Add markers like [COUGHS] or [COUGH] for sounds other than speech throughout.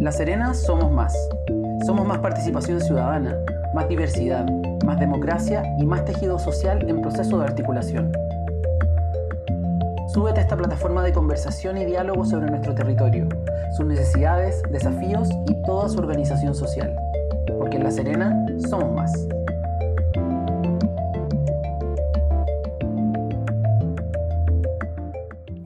La Serena somos más. Somos más participación ciudadana, más diversidad, más democracia y más tejido social en proceso de articulación. Súbete a esta plataforma de conversación y diálogo sobre nuestro territorio, sus necesidades, desafíos y toda su organización social. Porque en La Serena somos más.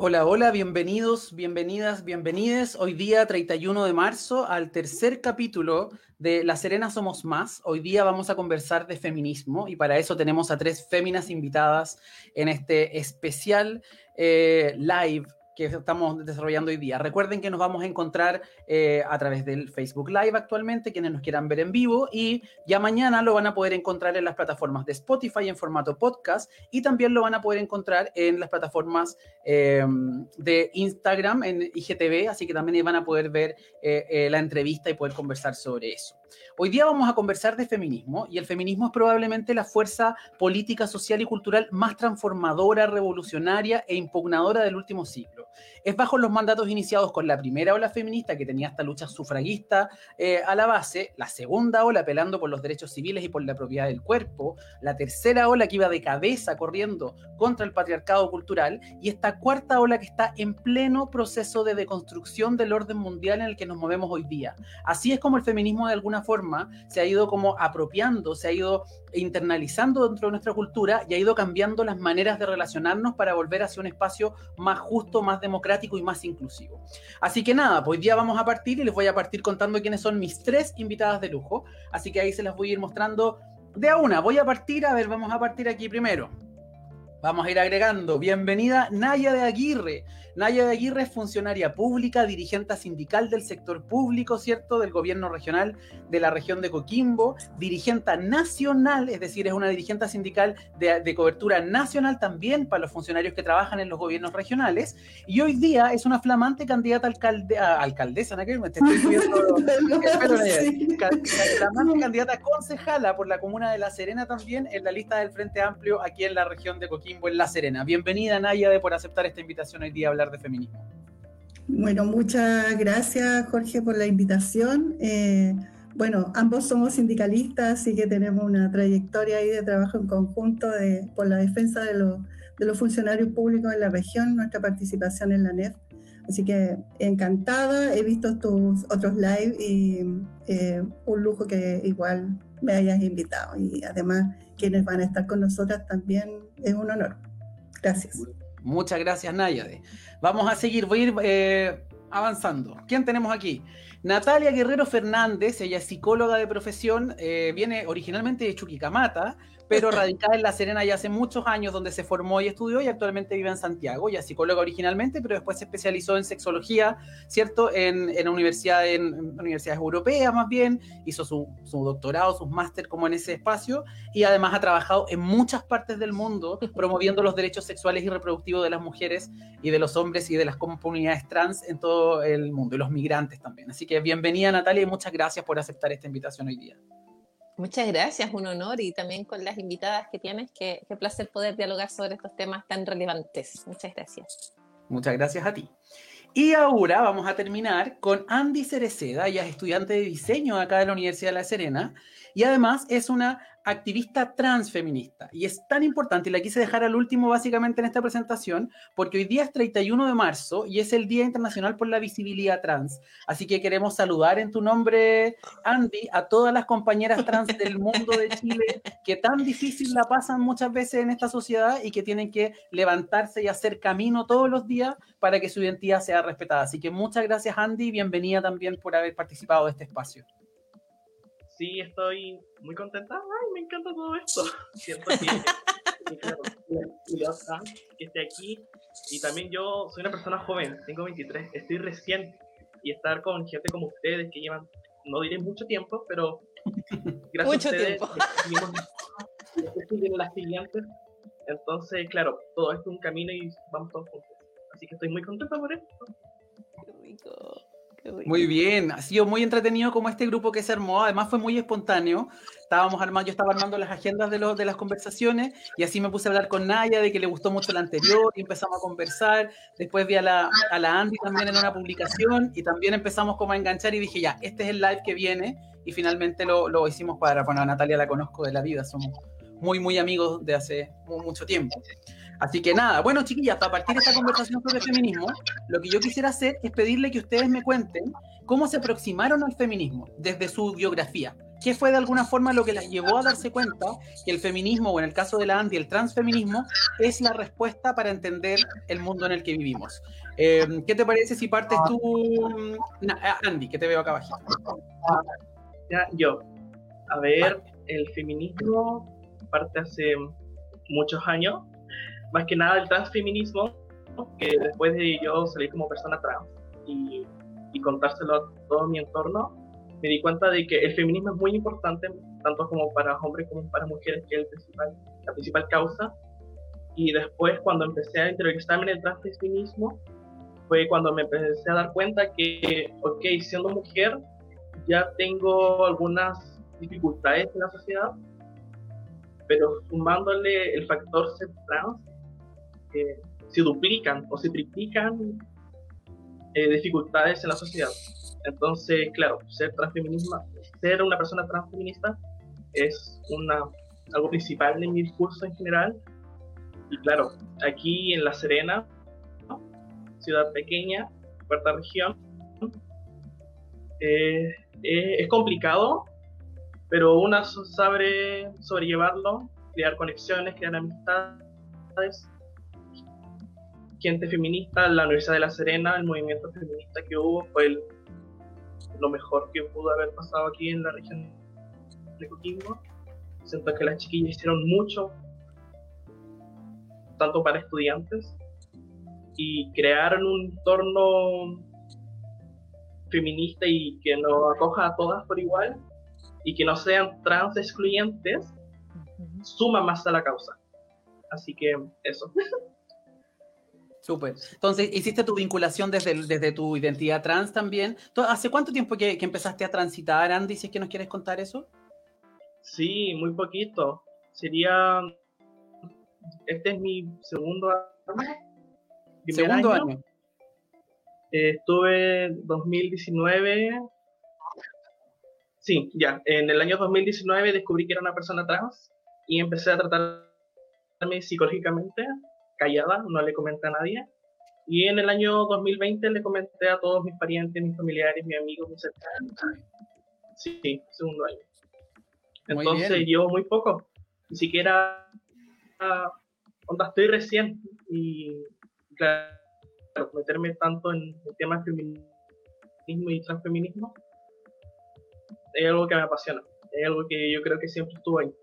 Hola, hola, bienvenidos, bienvenidas, bienvenides. Hoy día 31 de marzo al tercer capítulo de La Serena Somos Más. Hoy día vamos a conversar de feminismo y para eso tenemos a tres féminas invitadas en este especial eh, live que estamos desarrollando hoy día. Recuerden que nos vamos a encontrar eh, a través del Facebook Live actualmente, quienes nos quieran ver en vivo, y ya mañana lo van a poder encontrar en las plataformas de Spotify en formato podcast y también lo van a poder encontrar en las plataformas eh, de Instagram, en IGTV, así que también van a poder ver eh, la entrevista y poder conversar sobre eso. Hoy día vamos a conversar de feminismo y el feminismo es probablemente la fuerza política, social y cultural más transformadora, revolucionaria e impugnadora del último siglo. Es bajo los mandatos iniciados con la primera ola feminista que tenía esta lucha sufragista eh, a la base, la segunda ola apelando por los derechos civiles y por la propiedad del cuerpo, la tercera ola que iba de cabeza corriendo contra el patriarcado cultural y esta cuarta ola que está en pleno proceso de deconstrucción del orden mundial en el que nos movemos hoy día. Así es como el feminismo de alguna forma se ha ido como apropiando, se ha ido internalizando dentro de nuestra cultura y ha ido cambiando las maneras de relacionarnos para volver hacia un espacio más justo, más democrático y más inclusivo. Así que nada, pues hoy día vamos a partir y les voy a partir contando quiénes son mis tres invitadas de lujo. Así que ahí se las voy a ir mostrando de a una. Voy a partir, a ver, vamos a partir aquí primero. Vamos a ir agregando. Bienvenida Naya de Aguirre. Naya de Aguirre es funcionaria pública, dirigente sindical del sector público, ¿cierto? Del gobierno regional de la región de Coquimbo, dirigente nacional, es decir, es una dirigente sindical de, cobertura nacional también para los funcionarios que trabajan en los gobiernos regionales. Y hoy día es una flamante candidata alcalde, alcaldesa, ¿no? Me estoy viendo, [LAUGHS] flamante candidata concejala por la comuna de La Serena también en la lista del Frente Amplio aquí en la región de Coquimbo, en La Serena. Bienvenida, Naya, de por aceptar esta invitación hoy día a hablar de feminismo. Bueno, muchas gracias Jorge por la invitación. Eh, bueno, ambos somos sindicalistas, así que tenemos una trayectoria ahí de trabajo en conjunto de, por la defensa de los, de los funcionarios públicos en la región, nuestra participación en la NEF. Así que encantada, he visto tus otros live y eh, un lujo que igual me hayas invitado. Y además quienes van a estar con nosotras también es un honor. Gracias. Muchas gracias, Nayade. Vamos a seguir, voy a ir eh, avanzando. ¿Quién tenemos aquí? Natalia Guerrero Fernández, ella es psicóloga de profesión, eh, viene originalmente de Chuquicamata, pero radicada en La Serena ya hace muchos años, donde se formó y estudió y actualmente vive en Santiago. Ya psicóloga originalmente, pero después se especializó en sexología, ¿cierto? En, en, universidad, en, universidades europeas más bien, hizo su, su doctorado, sus máster como en ese espacio y además ha trabajado en muchas partes del mundo promoviendo los derechos sexuales y reproductivos de las mujeres y de los hombres y de las comunidades trans en todo el mundo y los migrantes también. Así que bienvenida Natalia y muchas gracias por aceptar esta invitación hoy día. Muchas gracias, un honor y también con las invitadas que tienes, qué, placer poder dialogar sobre estos temas tan relevantes. Muchas gracias. Muchas gracias a ti. Y ahora vamos a terminar con Andy Cereceda, ella es estudiante de diseño acá de la Universidad de La Serena y además es una activista transfeminista. Y es tan importante, y la quise dejar al último básicamente en esta presentación, porque hoy día es 31 de marzo y es el Día Internacional por la Visibilidad Trans. Así que queremos saludar en tu nombre, Andy, a todas las compañeras trans del [LAUGHS] mundo de Chile que tan difícil la pasan muchas veces en esta sociedad y que tienen que levantarse y hacer camino todos los días para que su identidad sea respetada. Así que muchas gracias, Andy, y bienvenida también por haber participado de este espacio sí estoy muy contenta. Ay, me encanta todo esto. [LAUGHS] Siento que, que esté aquí. Y también yo soy una persona joven, tengo 23, estoy recién. Y estar con gente como ustedes que llevan, no diré mucho tiempo, pero gracias mucho a ustedes. Tiempo. las gigantes. Entonces, claro, todo esto es un camino y vamos todos juntos. Así que estoy muy contenta por esto. Qué rico. Muy bien, ha sido muy entretenido como este grupo que se armó, además fue muy espontáneo. Estábamos armando, yo estaba armando las agendas de, los, de las conversaciones y así me puse a hablar con Naya de que le gustó mucho la anterior y empezamos a conversar. Después vi a la, a la Andy también en una publicación y también empezamos como a enganchar y dije, ya, este es el live que viene y finalmente lo, lo hicimos para, bueno, a Natalia la conozco de la vida, somos muy, muy amigos de hace mucho tiempo. Así que nada, bueno chiquillas, a partir de esta conversación sobre feminismo, lo que yo quisiera hacer es pedirle que ustedes me cuenten cómo se aproximaron al feminismo desde su biografía. ¿Qué fue de alguna forma lo que las llevó a darse cuenta que el feminismo, o en el caso de la Andy, el transfeminismo, es la respuesta para entender el mundo en el que vivimos? Eh, ¿Qué te parece si partes tú, mm, Andy, que te veo acá abajo? Yo. A ver, el feminismo parte hace muchos años más que nada el transfeminismo, que después de yo salir como persona trans y, y contárselo a todo mi entorno, me di cuenta de que el feminismo es muy importante, tanto como para hombres como para mujeres, que es el principal, la principal causa. Y después, cuando empecé a interiorizarme en el transfeminismo, fue cuando me empecé a dar cuenta que, ok, siendo mujer, ya tengo algunas dificultades en la sociedad, pero sumándole el factor ser trans, se duplican o se triplican eh, dificultades en la sociedad. Entonces, claro, ser transfeminista, ser una persona transfeminista es una, algo principal en mi discurso en general. Y claro, aquí en La Serena, ciudad pequeña, cuarta región, eh, eh, es complicado, pero una sabe sobrellevarlo, crear conexiones, crear amistades gente feminista, la Universidad de La Serena, el movimiento feminista que hubo fue lo mejor que pudo haber pasado aquí en la región de Coquimbo. Siento que las chiquillas hicieron mucho, tanto para estudiantes, y crearon un entorno feminista y que nos acoja a todas por igual y que no sean trans excluyentes, suma más a la causa. Así que eso. [LAUGHS] Súper. Entonces, hiciste tu vinculación desde, desde tu identidad trans también. ¿Hace cuánto tiempo que, empezaste a transitar, Andy, si es que nos quieres contar eso? Sí, muy poquito. Sería... Este es mi segundo año. Segundo año. Eh, estuve en 2019... Sí, ya. En el año 2019 descubrí que era una persona trans y empecé a tratarme psicológicamente callada, no le comenté a nadie. Y en el año 2020 le comenté a todos mis parientes, mis familiares, mis amigos, mis cercanos. Sí, segundo año. Entonces llevo muy poco. Ni siquiera uh, estoy recién. Y claro, meterme tanto en el tema feminismo y transfeminismo es algo que me apasiona. Es algo que yo creo que siempre estuvo ahí.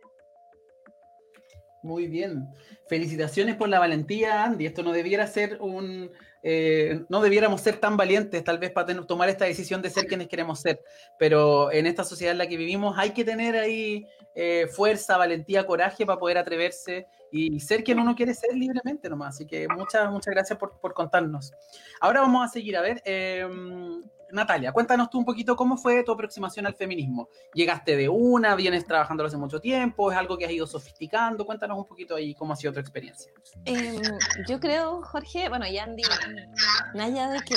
Muy bien. Felicitaciones por la valentía, Andy. Esto no debiera ser un. Eh, no debiéramos ser tan valientes, tal vez, para tomar esta decisión de ser quienes queremos ser. Pero en esta sociedad en la que vivimos hay que tener ahí eh, fuerza, valentía, coraje para poder atreverse y ser quien uno quiere ser libremente nomás. Así que muchas, muchas gracias por, por contarnos. Ahora vamos a seguir. A ver, em, Natalia, cuéntanos tú un poquito cómo fue tu aproximación al feminismo. ¿Llegaste de una? ¿Vienes trabajándolo hace mucho tiempo? ¿Es algo que has ido sofisticando? Cuéntanos un poquito ahí cómo ha sido tu experiencia. Em, yo creo, Jorge, bueno, y Andy, Naya, de que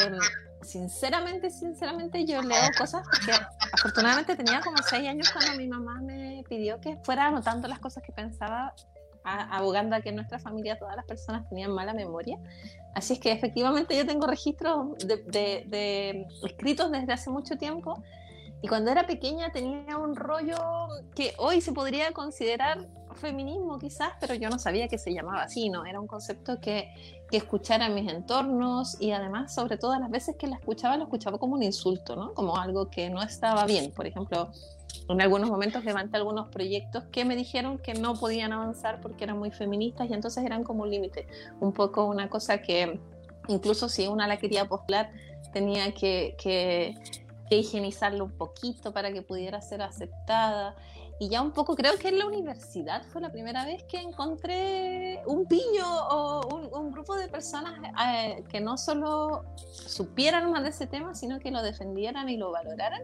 sinceramente, sinceramente yo leo cosas porque afortunadamente tenía como seis años cuando mi mamá me pidió que fuera anotando las cosas que pensaba abogando a que en nuestra familia todas las personas tenían mala memoria. Así es que efectivamente yo tengo registros de, escritos desde hace mucho tiempo y cuando era pequeña tenía un rollo que hoy se podría considerar feminismo quizás, pero yo no sabía que se llamaba así, ¿no? Era un concepto que, que escuchara en mis entornos y además, sobre todo, las veces que la escuchaba, lo escuchaba como un insulto, ¿no? Como algo que no estaba bien. Por ejemplo, en algunos momentos levanté algunos proyectos que me dijeron que no podían avanzar porque eran muy feministas y entonces eran como un límite, un poco una cosa que incluso si una la quería postular tenía que, que, higienizarlo un poquito para que pudiera ser aceptada y ya un poco, creo que en la universidad fue la primera vez que encontré un pillo o un, grupo de personas eh, que no solo supieran más de ese tema, sino que lo defendieran y lo valoraran.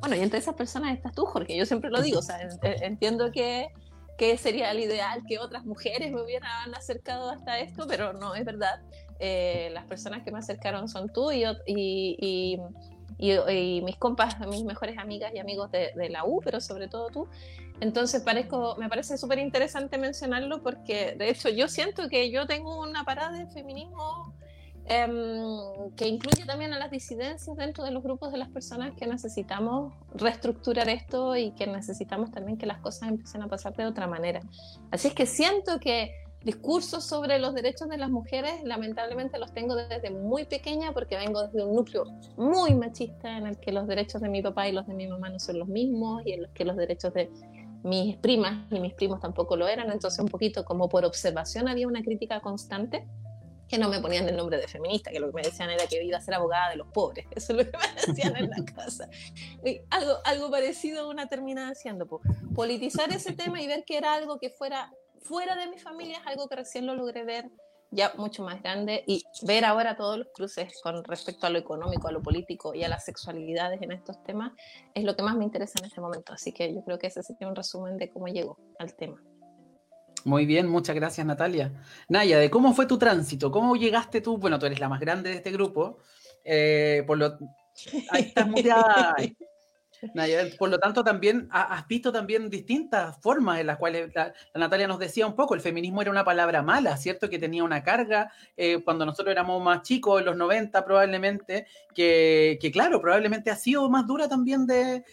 Bueno, y entre esas personas estás tú, Jorge, yo siempre lo digo, o sea, entiendo que, que sería el ideal que otras mujeres me hubieran acercado hasta esto, pero no es verdad. Eh, las personas que me acercaron son tú y, y y, mis compas, mis mejores amigas y amigos de, la U, pero sobre todo tú. Entonces parezco, me parece súper interesante mencionarlo porque de hecho yo siento que yo tengo una parada de feminismo em, que incluye también a las disidencias dentro de los grupos de las personas que necesitamos reestructurar esto y que necesitamos también que las cosas empiecen a pasar de otra manera. Así es que siento que discursos sobre los derechos de las mujeres, lamentablemente los tengo desde muy pequeña porque vengo desde un núcleo muy machista en el que los derechos de mi papá y los de mi mamá no son los mismos y en los que los derechos de mis primas y mis primos tampoco lo eran. Entonces un poquito como por observación había una crítica constante que no me ponían el nombre de feminista, que lo que me decían era que iba a ser abogada de los pobres. [LAUGHS] Eso es lo que me decían en la [LAUGHS] casa. Y algo, algo parecido a una terminada haciendo, politizar ese tema y ver que era algo que fuera fuera de mi familia es algo que recién lo logré ver ya mucho más grande y ver ahora todos los cruces con respecto a lo económico, a lo político y a las sexualidades en estos temas es lo que más me interesa en este momento. Así que yo creo que ese sería un resumen de cómo llegó al tema. Muy bien, muchas gracias Natalia. Naya, ¿de cómo fue tu tránsito? ¿Cómo llegaste tú? Bueno, tú eres la más grande de este grupo. Eh, por lo... Ahí estás muteada. [LAUGHS] Por lo tanto, también has visto también distintas formas en las cuales la, Natalia nos decía un poco, el feminismo era una palabra mala, ¿cierto? Que tenía una carga eh, cuando nosotros éramos más chicos, en los 90 probablemente, que, claro, probablemente ha sido más dura también de,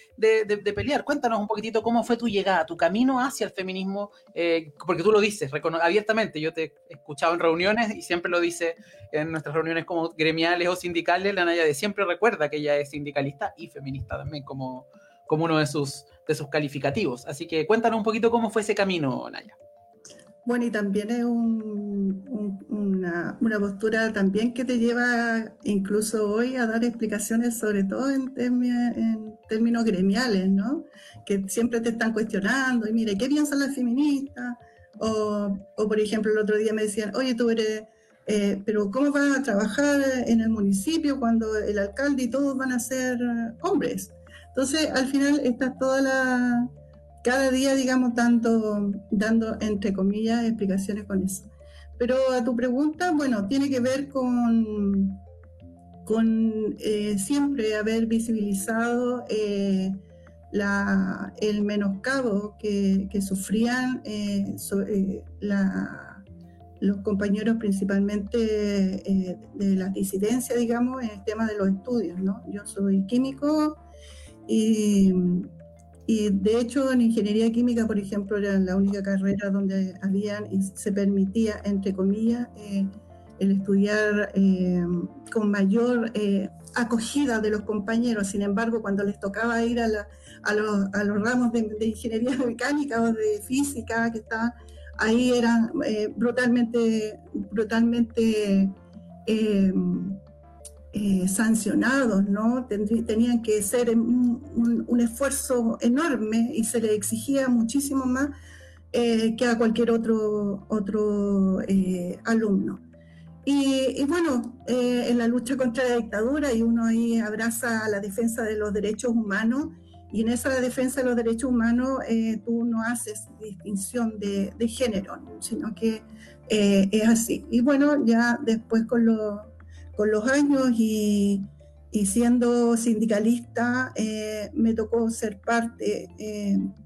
pelear. Cuéntanos un poquitito cómo fue tu llegada, tu camino hacia el feminismo, eh, porque tú lo dices abiertamente, yo te he escuchado en reuniones y siempre lo dice en nuestras reuniones como gremiales o sindicales, la Naya de siempre recuerda que ella es sindicalista y feminista también, como, como uno de sus, de sus calificativos. Así que cuéntanos un poquito cómo fue ese camino, Naya. Bueno, y también es una, una, postura también que te lleva incluso hoy a dar explicaciones, sobre todo en, términos gremiales, ¿no? Que siempre te están cuestionando, y mire, ¿qué piensan las feministas? O, o, por ejemplo, el otro día me decían, oye, tú eres eh, pero ¿cómo vas a trabajar en el municipio cuando el alcalde y todos van a ser hombres? Entonces, al final está toda la, cada día, digamos, dando, dando, entre comillas, explicaciones con eso. Pero a tu pregunta, bueno, tiene que ver con, con eh, siempre haber visibilizado eh, el menoscabo que, sufrían la los compañeros principalmente eh, de la disidencia, digamos, en el tema de los estudios, ¿no? Yo soy químico y, y, de hecho en ingeniería química, por ejemplo, era la única carrera donde habían y se permitía, entre comillas, eh, el estudiar eh, con mayor acogida de los compañeros. Sin embargo, cuando les tocaba ir a, la, a, los, a los, ramos de, de, ingeniería [LAUGHS] mecánica o de física que estaban ahí eran eh, brutalmente, brutalmente eh, eh, sancionados, ¿no? tenían que ser un, esfuerzo enorme y se les exigía muchísimo más que a cualquier otro, otro alumno. Y, bueno, en la lucha contra la dictadura y uno ahí abraza la defensa de los derechos humanos y en esa defensa de los derechos humanos eh, tú no haces distinción de, género, sino que eh, es así. Y bueno, ya después con, con los años y, siendo sindicalista, eh, me tocó ser parte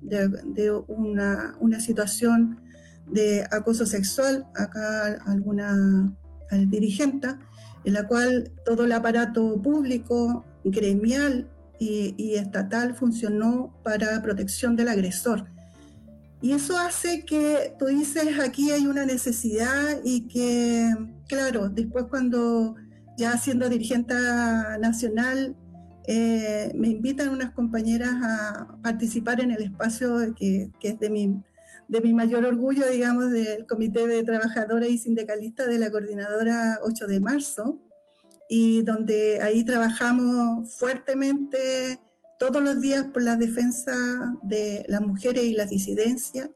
de, una, una, situación de acoso sexual, acá alguna dirigente, en la cual todo el aparato público, gremial, y, estatal funcionó para protección del agresor. Y eso hace que tú dices, aquí hay una necesidad y que, claro, después cuando ya siendo dirigente nacional, eh, me invitan unas compañeras a participar en el espacio que, es de mi, de mi mayor orgullo, digamos, del Comité de Trabajadoras y Sindicalistas de la Coordinadora 8 de marzo, y donde ahí trabajamos fuertemente todos los días por la defensa de las mujeres y las disidencias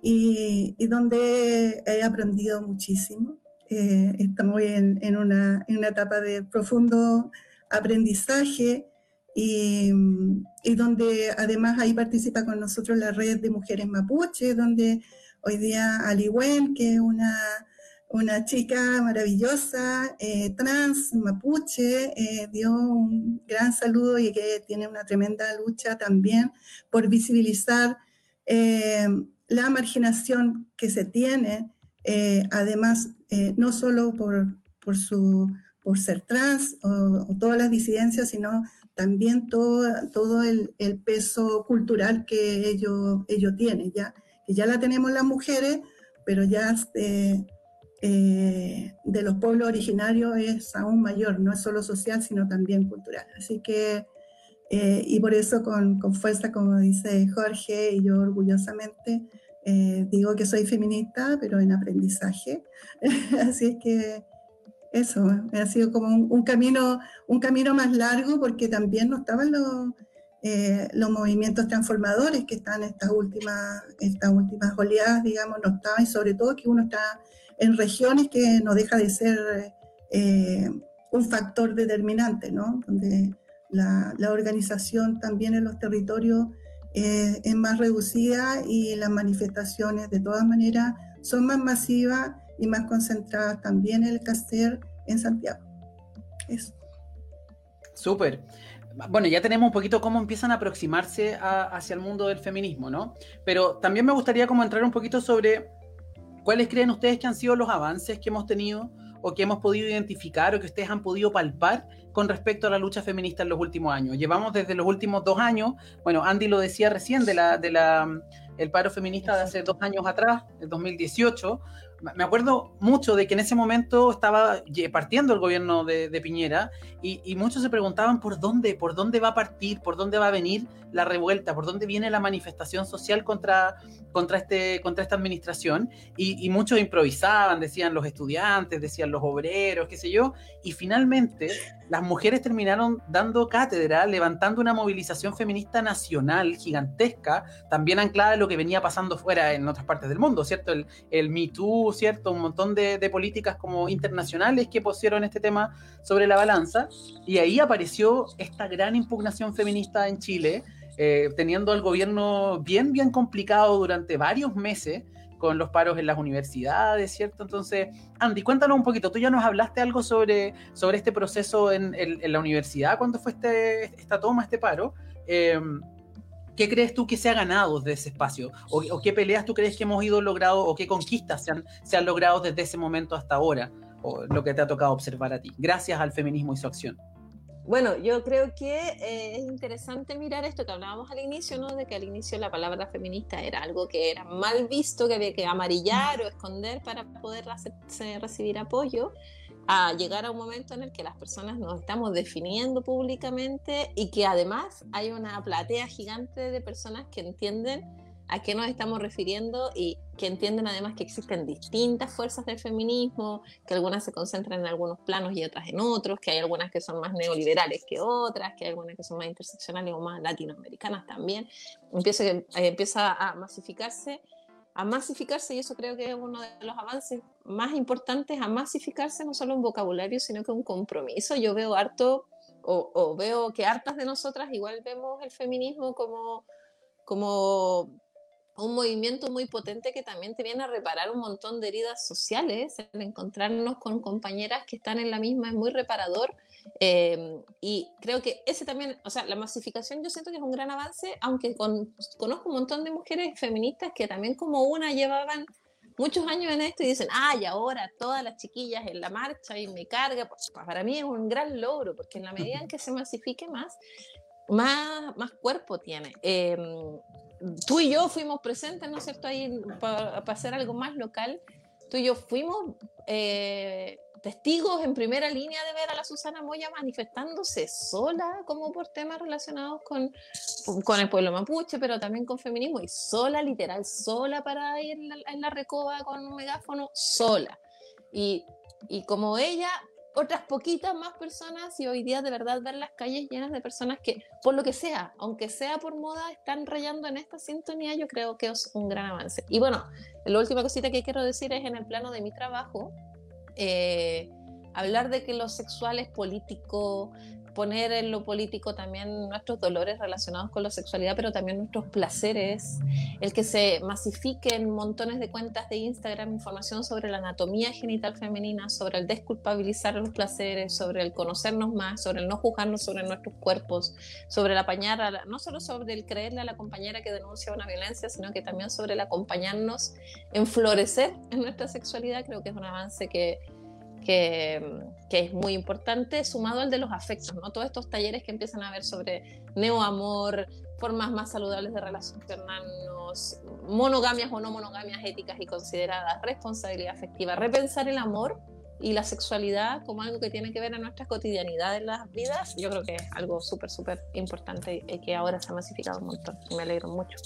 y, donde he aprendido muchísimo. Eh, estamos en, en, una, en, una, etapa de profundo aprendizaje y, y, donde además ahí participa con nosotros la red de mujeres mapuche, donde hoy día Aliwen, que es una una chica maravillosa, eh, trans, mapuche, eh, dio un gran saludo y que tiene una tremenda lucha también por visibilizar eh, la marginación que se tiene, además, no solo por, por, su, por ser trans o, todas las disidencias, sino también todo, todo el, el peso cultural que ellos ello tienen, ya, que ya la tenemos las mujeres, pero ya eh, de los pueblos originarios es aún mayor, no es solo social, sino también cultural. Así que, eh, y por eso con, con, fuerza, como dice Jorge, y yo orgullosamente eh, digo que soy feminista, pero en aprendizaje. [LAUGHS] Así es que eso, ha sido como un, camino, un camino más largo porque también no estaban los, los movimientos transformadores que están estas últimas, estas últimas oleadas, digamos, no estaban, y sobre todo que uno está en regiones que no deja de ser eh, un factor determinante, ¿no? Donde la, organización también en los territorios eh, es más reducida y las manifestaciones de todas maneras son más masivas y más concentradas también en el CASTER en Santiago. Eso. Súper. Bueno, ya tenemos un poquito cómo empiezan a aproximarse hacia el mundo del feminismo, ¿no? Pero también me gustaría como entrar un poquito sobre ¿Cuáles creen ustedes que han sido los avances que hemos tenido o que hemos podido identificar o que ustedes han podido palpar con respecto a la lucha feminista en los últimos años? Llevamos desde los últimos dos años, bueno, Andy lo decía recién, de la, el paro feminista de hace dos años atrás, el 2018, me acuerdo mucho de que en ese momento estaba partiendo el gobierno de, Piñera y, muchos se preguntaban por dónde, por dónde va a partir, por dónde va a venir la revuelta, por dónde viene la manifestación social contra, contra, este, contra esta administración. Y, muchos improvisaban, decían los estudiantes, decían los obreros, qué sé yo. Y finalmente las mujeres terminaron dando cátedra, levantando una movilización feminista nacional gigantesca, también anclada en lo que venía pasando fuera en otras partes del mundo, ¿cierto? El, el Me Too, ¿cierto? Un montón de, políticas como internacionales que pusieron este tema sobre la balanza. Y ahí apareció esta gran impugnación feminista en Chile, eh, teniendo al gobierno bien, bien complicado durante varios meses con los paros en las universidades, ¿cierto? Entonces, Andy, cuéntanos un poquito, tú ya nos hablaste algo sobre, sobre este proceso en, la universidad, cuando fue este, esta toma, este paro. Eh, ¿Qué crees tú que se ha ganado desde ese espacio? ¿O, qué peleas tú crees que hemos ido logrado o qué conquistas se han, se han logrado desde ese momento hasta ahora? O lo que te ha tocado observar a ti, gracias al feminismo y su acción. Bueno, yo creo que eh, es interesante mirar esto que hablábamos al inicio, ¿no? De que al inicio la palabra feminista era algo que era mal visto, que había que amarillar o esconder para poder recibir apoyo a llegar a un momento en el que las personas nos estamos definiendo públicamente y que además hay una platea gigante de personas que entienden a qué nos estamos refiriendo y que entienden además que existen distintas fuerzas del feminismo, que algunas se concentran en algunos planos y otras en otros, que hay algunas que son más neoliberales que otras, que hay algunas que son más interseccionales o más latinoamericanas también. Empieza, eh, empieza a masificarse a masificarse, y eso creo que es uno de los avances más importantes, a masificarse no solo un vocabulario, sino que un compromiso. Yo veo harto, o, veo que hartas de nosotras igual vemos el feminismo como, como un movimiento muy potente que también te viene a reparar un montón de heridas sociales. El encontrarnos con compañeras que están en la misma es muy reparador Em, y creo que ese también, o sea, la masificación yo siento que es un gran avance, aunque conozco un montón de mujeres feministas que también como una llevaban muchos años en esto y dicen, ay, ahora todas las chiquillas en la marcha y me carga, pues, para mí es un gran logro, porque en la medida en que se masifique más, más, más cuerpo tiene. Em, tú y yo fuimos presentes, ¿no es cierto?, ahí para hacer algo más local. Tú y yo fuimos eh, testigos en primera línea de ver a la Susana Moya manifestándose sola, como por temas relacionados con, con el pueblo mapuche, pero también con feminismo, y sola, literal, sola para ir en la, recoba con un megáfono, sola. Y, y como ella otras poquitas más personas y hoy día de verdad ver las calles llenas de personas que, por lo que sea, aunque sea por moda, están rayando en esta sintonía, yo creo que es un gran avance. Y bueno, la última cosita que quiero decir es en el plano de mi trabajo, eh, hablar de que lo sexual es político, poner en lo político también nuestros dolores relacionados con la sexualidad, pero también nuestros placeres, el que se masifiquen montones de cuentas de Instagram información sobre la anatomía genital femenina, sobre el desculpabilizar los placeres, sobre el conocernos más, sobre el no juzgarnos sobre nuestros cuerpos, sobre el apañar, no solo sobre el creerle a la compañera que denuncia una violencia, sino que también sobre el acompañarnos en florecer en nuestra sexualidad, creo que es un avance que que, es muy importante, sumado al de los afectos, ¿no? Todos estos talleres que empiezan a ver sobre neoamor, formas más saludables de relacionarnos, monogamias o no monogamias éticas y consideradas, responsabilidad afectiva, repensar el amor y la sexualidad como algo que tiene que ver en nuestra cotidianidad en las vidas, yo creo que es algo súper, súper importante y que ahora se ha masificado un montón me alegro mucho.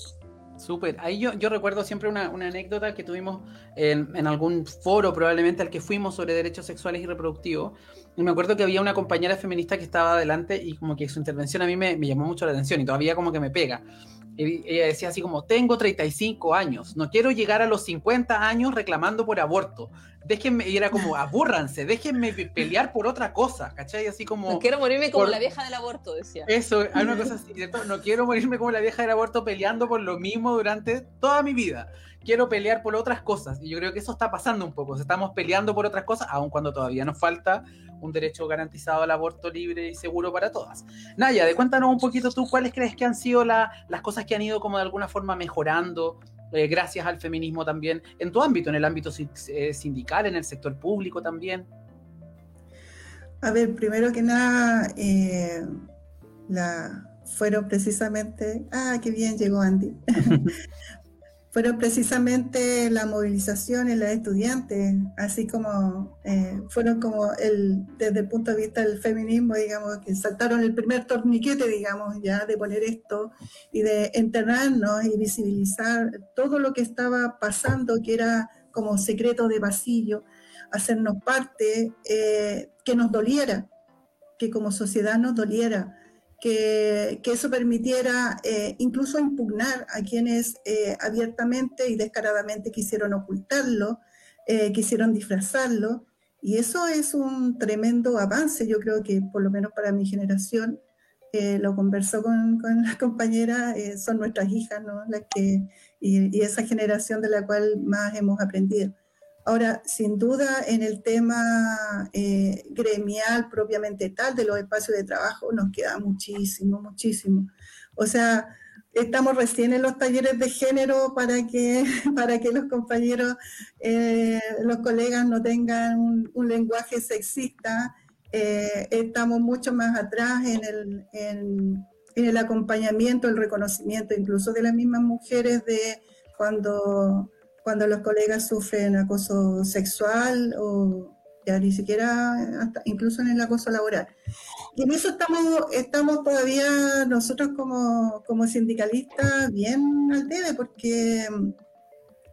Súper. Ahí yo, yo recuerdo siempre una, una anécdota que tuvimos en, algún foro probablemente al que fuimos sobre derechos sexuales y reproductivos. Y me acuerdo que había una compañera feminista que estaba adelante y como que su intervención a mí me llamó mucho la atención y todavía como que me pega. Ella decía así como, tengo 35 años, no quiero llegar a los 50 años reclamando por aborto. Déjenme, y era como, abúrranse, déjenme pelear por otra cosa, ¿cachai? Así como... No quiero morirme como la vieja del aborto, decía. Eso, hay una [LAUGHS] cosa así, no quiero morirme como la vieja del aborto peleando por lo mismo durante toda mi vida. Quiero pelear por otras cosas. Y yo creo que eso está pasando un poco. Estamos peleando por otras cosas, aun cuando todavía nos falta un derecho garantizado al aborto libre y seguro para todas. Naya, de cuéntanos un poquito tú cuáles crees que han sido las cosas que han ido como de alguna forma mejorando eh, gracias al feminismo también en tu ámbito, en el ámbito eh, sindical, en el sector público también. A ver, primero que nada, eh, la, fueron precisamente, ah, qué bien llegó Andy, [LAUGHS] fueron precisamente la movilización en las estudiantes, así como eh, fueron como el, desde el punto de vista del feminismo, digamos, que saltaron el primer torniquete, digamos, ya de poner esto y de enterrarnos y visibilizar todo lo que estaba pasando, que era como secreto de pasillo, hacernos parte, eh, que nos doliera, que como sociedad nos doliera que, eso permitiera eh, incluso impugnar a quienes eh, abiertamente y descaradamente quisieron ocultarlo, eh, quisieron disfrazarlo. Y eso es un tremendo avance, yo creo que por lo menos para mi generación, lo conversó con, con las compañeras, son nuestras hijas, ¿no? Las que, y esa generación de la cual más hemos aprendido. Ahora, sin duda, en el tema eh, gremial propiamente tal de los espacios de trabajo nos queda muchísimo, muchísimo. O sea, estamos recién en los talleres de género para que, [LAUGHS] para que los compañeros, eh, los colegas no tengan un, lenguaje sexista. Eh, estamos mucho más atrás en el, en el acompañamiento, el reconocimiento incluso de las mismas mujeres de cuando cuando los colegas sufren acoso sexual o ya ni siquiera, hasta incluso en el acoso laboral. Y en eso estamos, estamos todavía nosotros como, como sindicalistas bien al debe, porque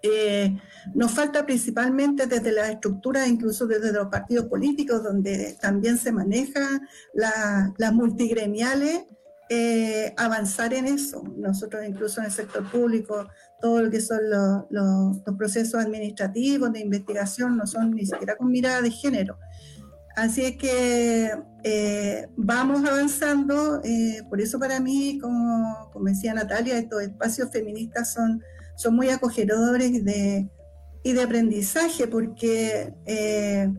eh, nos falta principalmente desde las estructuras, incluso desde los partidos políticos, donde también se manejan las multigremiales, eh, avanzar en eso. Nosotros incluso en el sector público todo lo que son los, procesos administrativos de investigación no son ni siquiera con mirada de género. Así es que eh, vamos avanzando, eh, por eso para mí, como, como, decía Natalia, estos espacios feministas son, son muy acogedores de, y de aprendizaje, porque eh,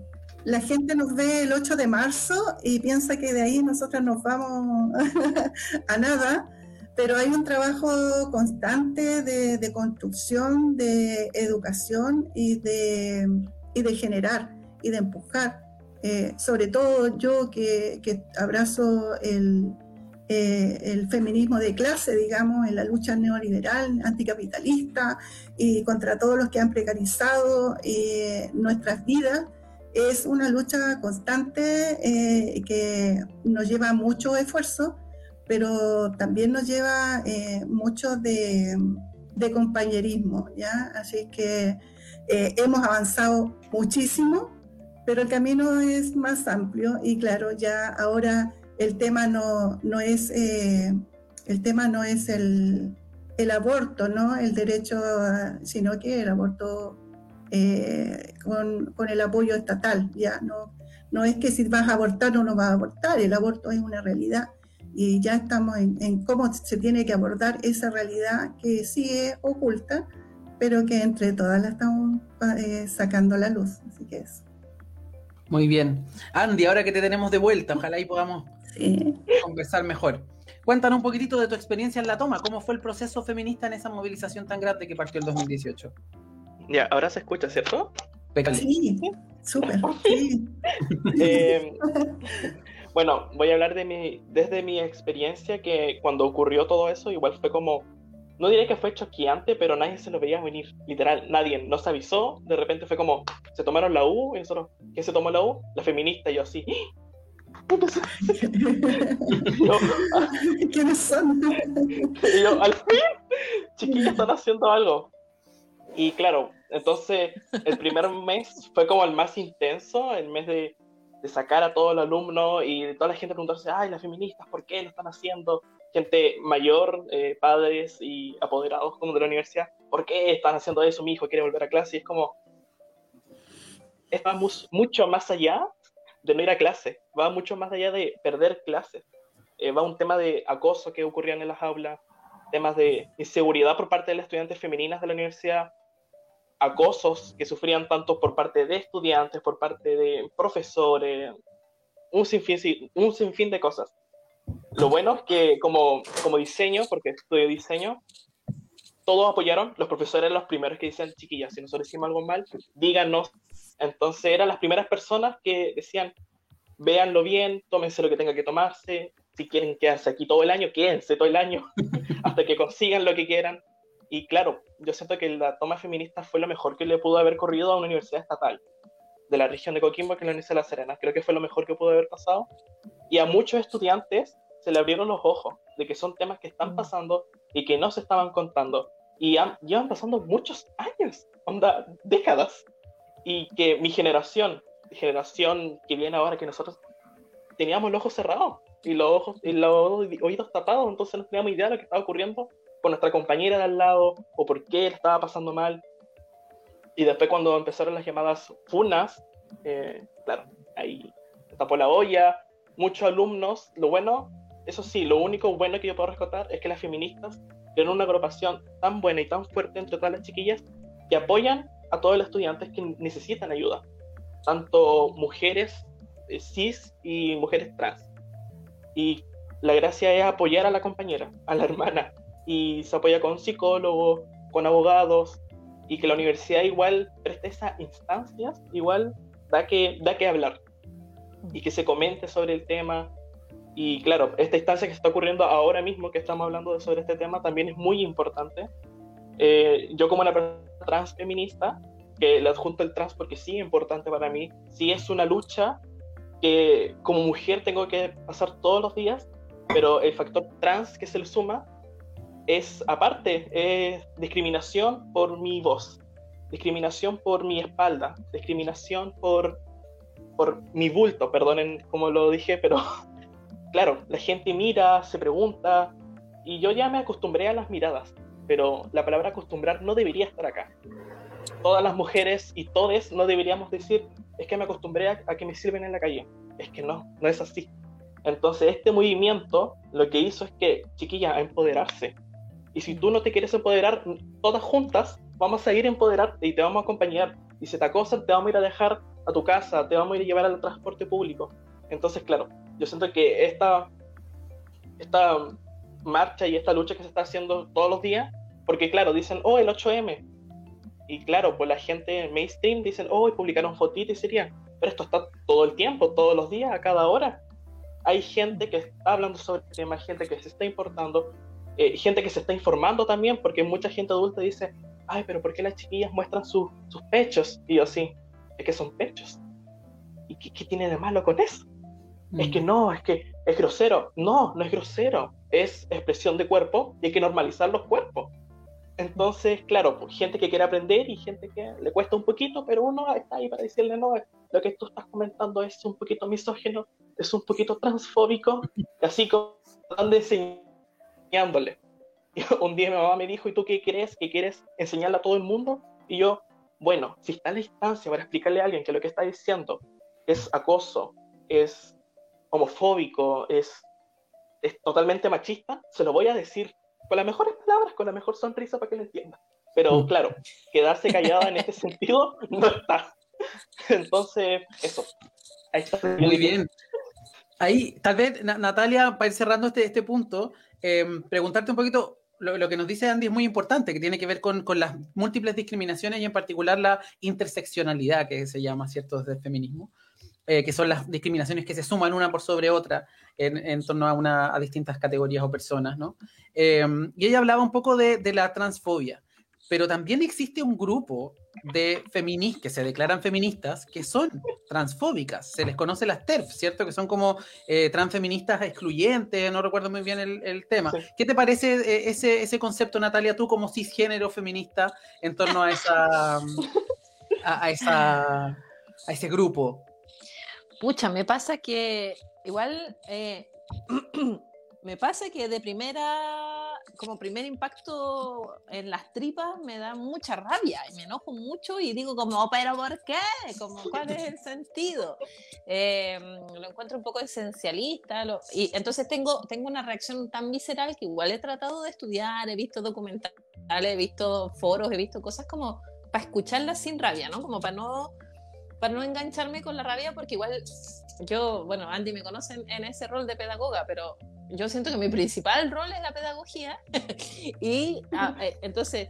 la gente nos ve el 8 de marzo y piensa que de ahí nosotros nos vamos [LAUGHS] a nada, pero hay un trabajo constante de, construcción, de educación y de, y de generar y de empujar. Eh, sobre todo yo que, abrazo el, eh, el, feminismo de clase, digamos, en la lucha neoliberal, anticapitalista y contra todos los que han precarizado eh, nuestras vidas, es una lucha constante que nos lleva mucho esfuerzo pero también nos lleva eh, mucho de, compañerismo, ¿ya? Así que eh, hemos avanzado muchísimo, pero el camino es más amplio y claro, ya ahora el tema no, no es, eh, el tema no es el, el, aborto, ¿no? El derecho, sino que el aborto eh, con, con, el apoyo estatal, ya no, no es que si vas a abortar o no vas a abortar, el aborto es una realidad y ya estamos en, en cómo se tiene que abordar esa realidad que sí es oculta, pero que entre todas la estamos eh, sacando a la luz, así que eso. Muy bien. Andy, ahora que te tenemos de vuelta, ojalá y podamos conversar mejor. Cuéntanos un poquitito de tu experiencia en la toma. ¿Cómo fue el proceso feminista en esa movilización tan grande que partió el 2018? Ya, ahora se escucha, ¿cierto? Sí, súper. [LAUGHS] Eh, bueno, voy a hablar de mi, desde mi experiencia que cuando ocurrió todo eso, igual fue como, no diré que fue choqueante, pero nadie se lo veía venir, literal, nadie, no se avisó, de repente fue como, se tomaron la U, y nosotros, ¿quién se tomó la U? La feminista, y yo así, ¿Quiénes [LAUGHS] [LAUGHS] son? y yo, al fin, chiquillos están haciendo algo. Y claro, entonces el primer mes fue como el más intenso, el mes de, de sacar a todo el alumno y toda la gente preguntarse, ay, las feministas, ¿por qué lo están haciendo? Gente mayor, eh, padres y apoderados como de la universidad, ¿por qué están haciendo eso? Mi hijo quiere volver a clase y es como, estamos mucho más allá de no ir a clase, va mucho más allá de perder clases, eh, va un tema de acoso que ocurrían en las aulas, temas de inseguridad por parte de las estudiantes femeninas de la universidad, acosos que sufrían tanto por parte de estudiantes, por parte de profesores, un sinfín, un sinfín de cosas. Lo bueno es que como, como diseño, porque estudio diseño, todos apoyaron, los profesores eran los primeros que dicen, chiquillas, si nosotros hicimos algo mal, díganos entonces eran las primeras personas que decían, véanlo bien, tómense lo que tenga que tomarse, si quieren quedarse aquí todo el año, quédense todo el año, [LAUGHS] hasta que consigan lo que quieran. Y claro, yo siento que la toma feminista fue lo mejor que le pudo haber corrido a una universidad estatal de la región de Coquimbo, que es la Universidad de La Serena. Creo que fue lo mejor que pudo haber pasado. Y a muchos estudiantes se le abrieron los ojos de que son temas que están mm. pasando y que no se estaban contando. Y han, llevan pasando muchos años, onda, décadas y que mi generación, generación que viene ahora, que nosotros teníamos los ojos cerrados y los ojos y los oídos tapados, entonces no teníamos idea de lo que estaba ocurriendo con nuestra compañera de al lado o por qué estaba pasando mal. Y después cuando empezaron las llamadas funas, eh, claro, ahí tapó la olla, muchos alumnos, lo bueno, eso sí, lo único bueno que yo puedo rescatar es que las feministas tienen una agrupación tan buena y tan fuerte entre todas las chiquillas que apoyan a todos los estudiantes que necesitan ayuda, tanto mujeres eh, cis y mujeres trans. Y la gracia es apoyar a la compañera, a la hermana, y se apoya con psicólogos, con abogados, y que la universidad igual preste esas instancias, igual da que, da que hablar, y que se comente sobre el tema. Y claro, esta instancia que está ocurriendo ahora mismo, que estamos hablando sobre este tema, también es muy importante. Eh, yo como una persona trans feminista, que le adjunto el trans porque sí es importante para mí, sí es una lucha que como mujer tengo que pasar todos los días, pero el factor trans que se le suma es aparte, es discriminación por mi voz, discriminación por mi espalda, discriminación por, por mi bulto, perdonen como lo dije, pero [LAUGHS] claro, la gente mira, se pregunta, y yo ya me acostumbré a las miradas pero la palabra acostumbrar no debería estar acá. Todas las mujeres y todes no deberíamos decir, es que me acostumbré a, que me sirven en la calle. Es que no, no es así. Entonces este movimiento lo que hizo es que, chiquilla, a empoderarse. Y si tú no te quieres empoderar, todas juntas vamos a ir a empoderarte y te vamos a acompañar. Y si te acosan, te vamos a ir a dejar a tu casa, te vamos a ir a llevar al transporte público. Entonces, claro, yo siento que esta, esta marcha y esta lucha que se está haciendo todos los días, porque claro, dicen, oh, el 8M. Y claro, pues la gente mainstream dicen, oh, y publicaron fotitos y sería, pero esto está todo el tiempo, todos los días, a cada hora. Hay gente que está hablando sobre el tema, gente que se está importando, eh, gente que se está informando también, porque mucha gente adulta dice, ay, pero ¿por qué las chiquillas muestran sus pechos? Y yo sí, es que son pechos. ¿Y qué, tiene de malo con eso? Es que mm. no, es que es grosero. No, no es grosero es expresión de cuerpo y hay que normalizar los cuerpos. Entonces, claro, pues, gente que quiere aprender y gente que le cuesta un poquito, pero uno está ahí para decirle, no, lo que tú estás comentando es un poquito misógino, es un poquito transfóbico, así como están enseñándole. [LAUGHS] un día mi mamá me dijo, ¿y tú qué crees? ¿Que quieres enseñarle a todo el mundo? Y yo, bueno, si está en la instancia para explicarle a alguien que lo que está diciendo es acoso, es homofóbico, es, es totalmente machista, se lo voy a decir con las mejores palabras, con la mejor sonrisa para que lo entienda. Pero mm. claro, quedarse callada en este [LAUGHS] sentido no está. Entonces, eso. Ahí está. Muy bien. Ahí, tal vez, Natalia, para ir cerrando este, este punto, em, preguntarte un poquito, lo, que nos dice Andy es muy importante, que tiene que ver con, las múltiples discriminaciones y en particular la interseccionalidad que se llama, ¿cierto?, desde el feminismo, eh, que son las discriminaciones que se suman una por sobre otra en, torno a, una, a distintas categorías o personas, ¿no? Eh, y ella hablaba un poco de, de la transfobia, pero también existe un grupo de feministas que se declaran feministas que son transfóbicas. Se les conoce las TERF, ¿cierto? Que son como eh, transfeministas excluyentes, no recuerdo muy bien el, tema. ¿Qué te parece eh, ese, ese concepto, Natalia, tú como cisgénero feminista en torno a esa a, esa a ese grupo? Pucha, me pasa que igual eh, [CLEARS THROAT] me pasa que de primera como primer impacto en las tripas me da mucha rabia y me enojo mucho y digo como, pero ¿por qué? Como, ¿Cuál es el sentido? Eh, lo encuentro un poco esencialista y entonces tengo, tengo una reacción tan visceral que igual he tratado de estudiar, he visto documentales, he visto foros, he visto cosas como para escucharlas sin rabia, ¿no? Como para no, para no engancharme con la rabia porque igual yo, bueno, Andy me conoce en ese rol de pedagoga, pero yo siento que mi principal rol es la pedagogía [LAUGHS] y ah, eh, entonces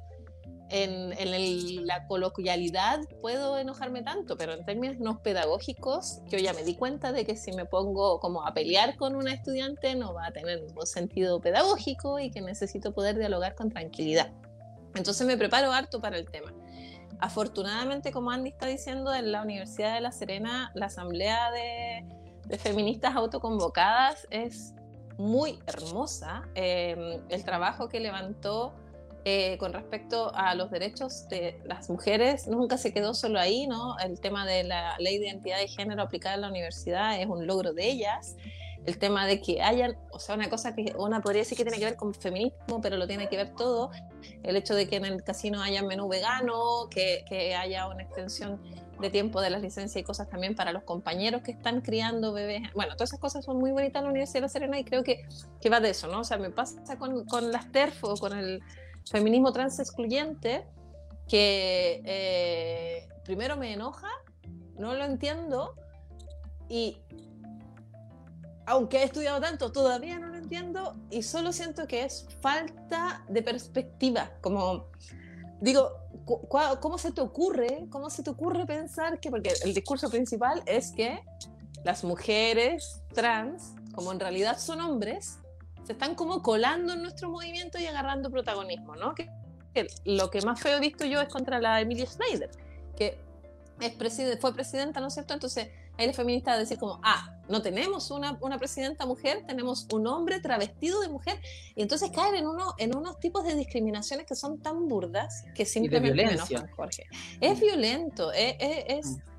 en, la coloquialidad puedo enojarme tanto, pero en términos pedagógicos yo ya me di cuenta de que si me pongo como a pelear con una estudiante no va a tener ningún sentido pedagógico y que necesito poder dialogar con tranquilidad. Entonces me preparo harto para el tema. Afortunadamente, como Andy está diciendo, en la Universidad de La Serena la asamblea de feministas autoconvocadas es muy hermosa. Em, el trabajo que levantó eh, con respecto a los derechos de las mujeres nunca se quedó solo ahí, ¿no? El tema de la ley de identidad de género aplicada en la universidad es un logro de ellas. El tema de que hayan, o sea, una cosa que una podría decir que tiene que ver con feminismo, pero lo tiene que ver todo. El hecho de que en el casino haya menú vegano, que, que haya una extensión de tiempo de las licencias y cosas también para los compañeros que están criando bebés. Bueno, todas esas cosas son muy bonitas en la Universidad de La Serena y creo que, que va de eso, ¿no? O sea, me pasa con, con las TERF o con el feminismo trans excluyente que eh, primero me enoja, no lo entiendo y aunque he estudiado tanto, todavía no lo entiendo y solo siento que es falta de perspectiva, como digo, ¿cómo se te ocurre? ¿Cómo se te ocurre pensar que, porque el discurso principal es que las mujeres trans, como en realidad son hombres, se están como colando en nuestro movimiento y agarrando protagonismo, ¿no? Que, lo que más feo he visto yo es contra la Emilia Schneider, que es fue presidenta, ¿no es cierto? Entonces, ahí la feminista decir como, ah, no tenemos una, una, presidenta mujer, tenemos un hombre travestido de mujer, y entonces caen en, uno, en unos tipos de discriminaciones que son tan burdas que simplemente me enojan, Jorge. Es violento, es... es, mm.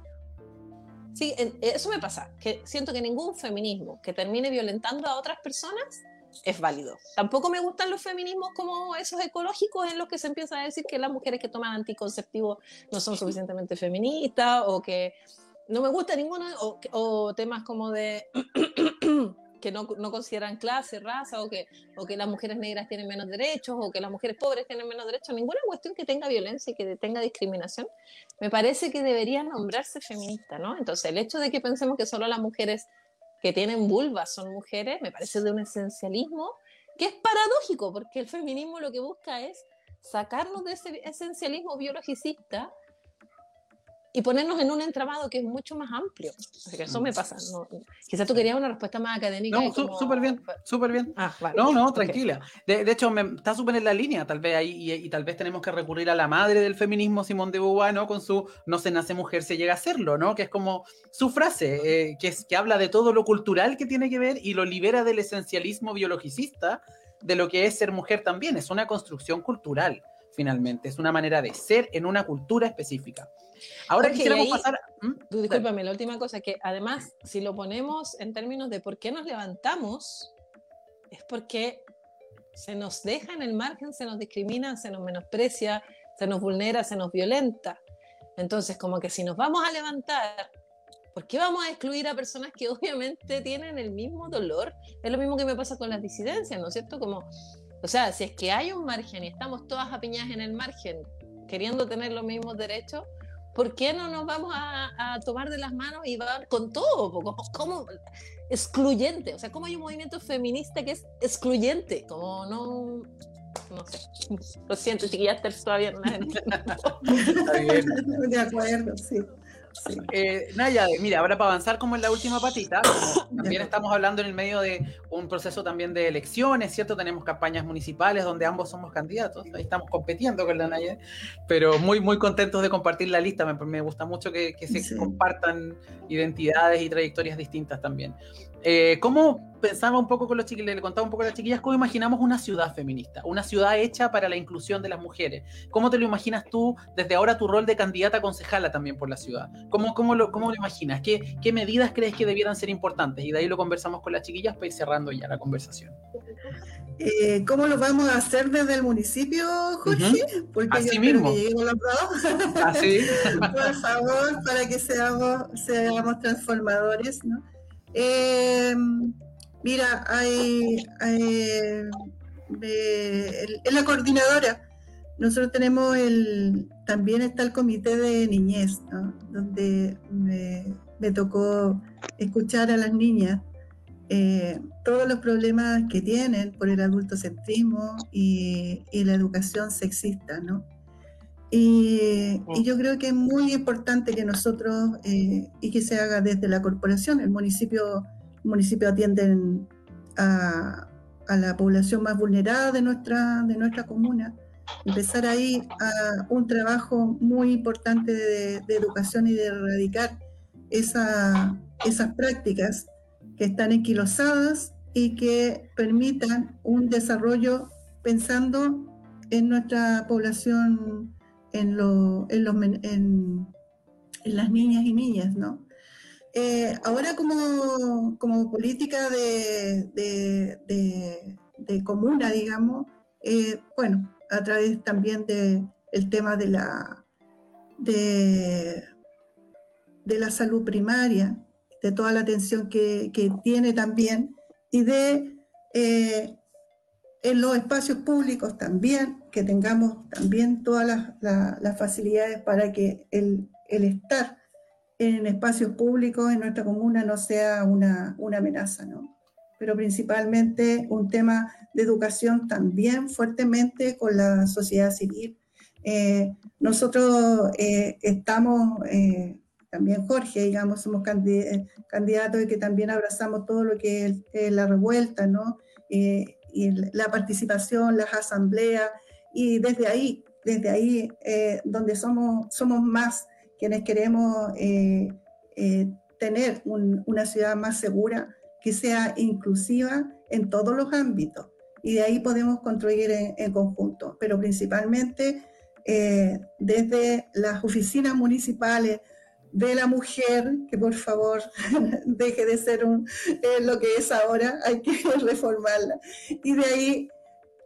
Sí, eso me pasa, que siento que ningún feminismo que termine violentando a otras personas es válido. Tampoco me gustan los feminismos como esos ecológicos en los que se empieza a decir que las mujeres que toman anticonceptivos no son suficientemente feministas o que no me gusta ninguno, o, temas como de [CLEARS THROAT] que no, no, consideran clase, raza, o que, o que las mujeres negras tienen menos derechos, o que las mujeres pobres tienen menos derechos, ninguna cuestión que tenga violencia y que tenga discriminación, me parece que debería nombrarse feminista, ¿no? Entonces, el hecho de que pensemos que solo las mujeres que tienen vulvas son mujeres, me parece de un esencialismo que es paradójico, porque el feminismo lo que busca es sacarnos de ese esencialismo biologicista y ponernos en un entramado que es mucho más amplio. Así que eso me pasa. quizás tú querías una respuesta más académica. No, súper bien, súper bien. Ah, vale. No, no, tranquila. De, hecho, me, está súper en la línea, tal vez ahí, y, tal vez tenemos que recurrir a la madre del feminismo, Simón de Beauvoir, ¿no? Con su no se nace mujer, se llega a serlo, ¿no? Que es como su frase, eh, que, es, que habla de todo lo cultural que tiene que ver y lo libera del esencialismo biologicista de lo que es ser mujer también. Es una construcción cultural finalmente. Es una manera de ser en una cultura específica. Ahora Jorge, quisiéramos ahí- pasar. ¿Mm? Discúlpame, la última cosa, que además, si lo ponemos en términos de por qué nos levantamos, es porque se nos deja en el margen, se nos discrimina, se nos menosprecia, se nos vulnera, se nos violenta. Entonces, como que si nos vamos a levantar, ¿por qué vamos a excluir a personas que [LAUGHS] obviamente tienen el mismo dolor? Es lo mismo que me pasa con las disidencias, ¿no es cierto? Como, o sea, si es que hay un margen y estamos todas apiñadas en el margen, queriendo tener los mismos derechos, ¿por qué no nos vamos a, a tomar de las manos y va con todo? Como, como excluyente, o sea, ¿cómo hay un movimiento feminista que es excluyente? Como no, no sé. [LAUGHS] Lo siento, chiquillas, todavía no las entiendo. Está bien. [LAUGHS] De acuerdo, sí. Sí. Eh, Naya, mira, ahora para avanzar como en la última patita, [COUGHS] también estamos hablando en el medio de un proceso también de elecciones, ¿cierto? Tenemos campañas municipales donde ambos somos candidatos, ahí estamos compitiendo con la Naya, pero muy, muy contentos de compartir la lista, me, me gusta mucho que, que se Sí. compartan identidades y trayectorias distintas también. Eh, ¿Cómo pensaba un poco con los chiquillos, le contaba un poco a las chiquillas, cómo imaginamos una ciudad feminista, una ciudad hecha para la inclusión de las mujeres? ¿Cómo te lo imaginas tú desde ahora tu rol de candidata concejala también por la ciudad? ¿Cómo, cómo, lo, cómo lo imaginas? ¿Qué, ¿Qué medidas crees que debieran ser importantes? Y de ahí lo conversamos con las chiquillas para ir cerrando ya la conversación. Eh, ¿Cómo lo vamos a hacer desde el municipio, Jorge? Porque Así yo mismo. que lleguemos los dos. Así. [LAUGHS] por favor, para que seamos, seamos transformadores, ¿no? Eh, mira, hay, la coordinadora, nosotros tenemos el, también está el comité de niñez, ¿no? Donde me, me tocó escuchar a las niñas eh, todos los problemas que tienen por el adultocentrismo y, y la educación sexista, ¿no? Y, y yo creo que es muy importante que nosotros, eh, y que se haga desde la corporación, el municipio, el municipio atienden a, a la población más vulnerada de nuestra, de nuestra comuna, empezar ahí a un trabajo muy importante de, de educación y de erradicar esa- esas prácticas que están enquilosadas y que permitan un desarrollo pensando en nuestra población, en, lo- en, los en- las niñas y niñas, ¿no? Eh, ahora como, como política de, de- de- comuna, digamos, eh, bueno, a través también del tema de la, de la salud primaria, de toda la atención que, que tiene también, y de eh, en los espacios públicos también, que tengamos también todas las, la- las facilidades para que el, el estar en espacios públicos en nuestra comuna no sea una, una amenaza, ¿no? Pero principalmente un tema de educación también fuertemente con la sociedad civil. Eh, nosotros eh, estamos, eh, también Jorge, digamos, somos candi- eh, candidatos y que también abrazamos todo lo que es eh, la revuelta, ¿no? Eh, y la participación, las asambleas, y desde ahí, desde ahí, eh, donde somos, somos más quienes queremos eh, eh, tener un- una ciudad más segura, que sea inclusiva en todos los ámbitos. Y de ahí podemos construir en, en conjunto, pero principalmente eh, desde las oficinas municipales de la mujer, que por favor [LAUGHS] deje de ser un, eh, lo que es ahora, hay que [LAUGHS] reformarla. Y de ahí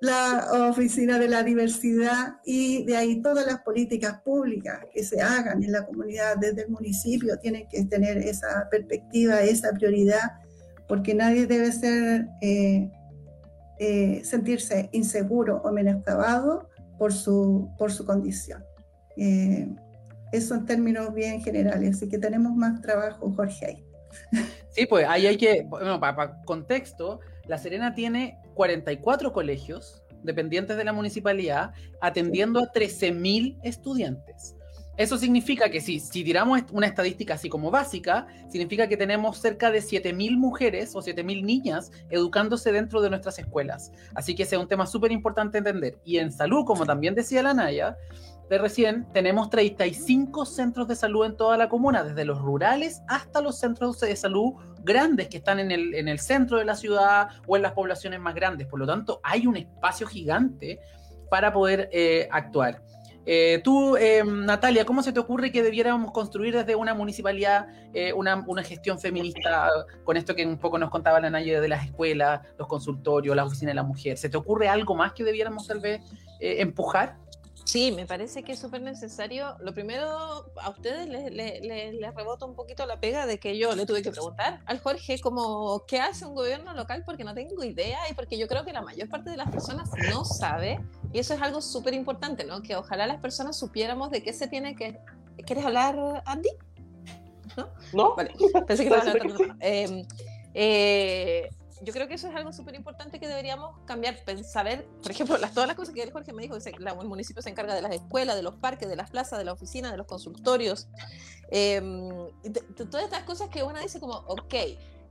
la oficina de la diversidad y de ahí todas las políticas públicas que se hagan en la comunidad desde el municipio tienen que tener esa perspectiva, esa prioridad, porque nadie debe ser, eh, eh, sentirse inseguro o menoscabado por su, por su condición. Eh, eso en términos bien generales, así que tenemos más trabajo, Jorge, ahí. Sí, pues ahí hay que, bueno, para, contexto, La Serena tiene 44 colegios dependientes de la municipalidad atendiendo a 13.000 estudiantes. Eso significa que si, si tiramos una estadística así como básica, significa que tenemos cerca de 7.000 mujeres o 7.000 niñas educándose dentro de nuestras escuelas. Así que ese es un tema súper importante entender. Y en salud, como también decía la Naya, de recién, tenemos 35 centros de salud en toda la comuna, desde los rurales hasta los centros de salud grandes que están en el, en el centro de la ciudad o en las poblaciones más grandes. Por lo tanto, hay un espacio gigante para poder eh, actuar. Eh, tú, eh, Natalia, ¿cómo se te ocurre que debiéramos construir desde una municipalidad eh, una, una, gestión feminista con esto que un poco nos contaba la Naya de las escuelas, los consultorios, la oficina de la mujer? ¿Se te ocurre algo más que debiéramos tal vez empujar? Sí, me parece que es súper necesario. Lo primero, a ustedes les, les, les, rebota un poquito la pega de que yo le tuve que preguntar al Jorge como qué hace un gobierno local porque no tengo idea y porque yo creo que la mayor parte de las personas no sabe y eso es algo súper importante, ¿no? Que ojalá las personas supiéramos de qué se tiene que... ¿Quieres hablar, Andy? ¿No? ¿No? Vale, pensé que estaba hablando. [LAUGHS] Eh, eh, yo creo que eso es algo súper importante que deberíamos cambiar, saber, por ejemplo, las, todas las cosas que Jorge me dijo, que el municipio se encarga de las escuelas, de los parques, de las plazas, de la oficina, de los consultorios, de todas estas cosas que uno dice como, ok,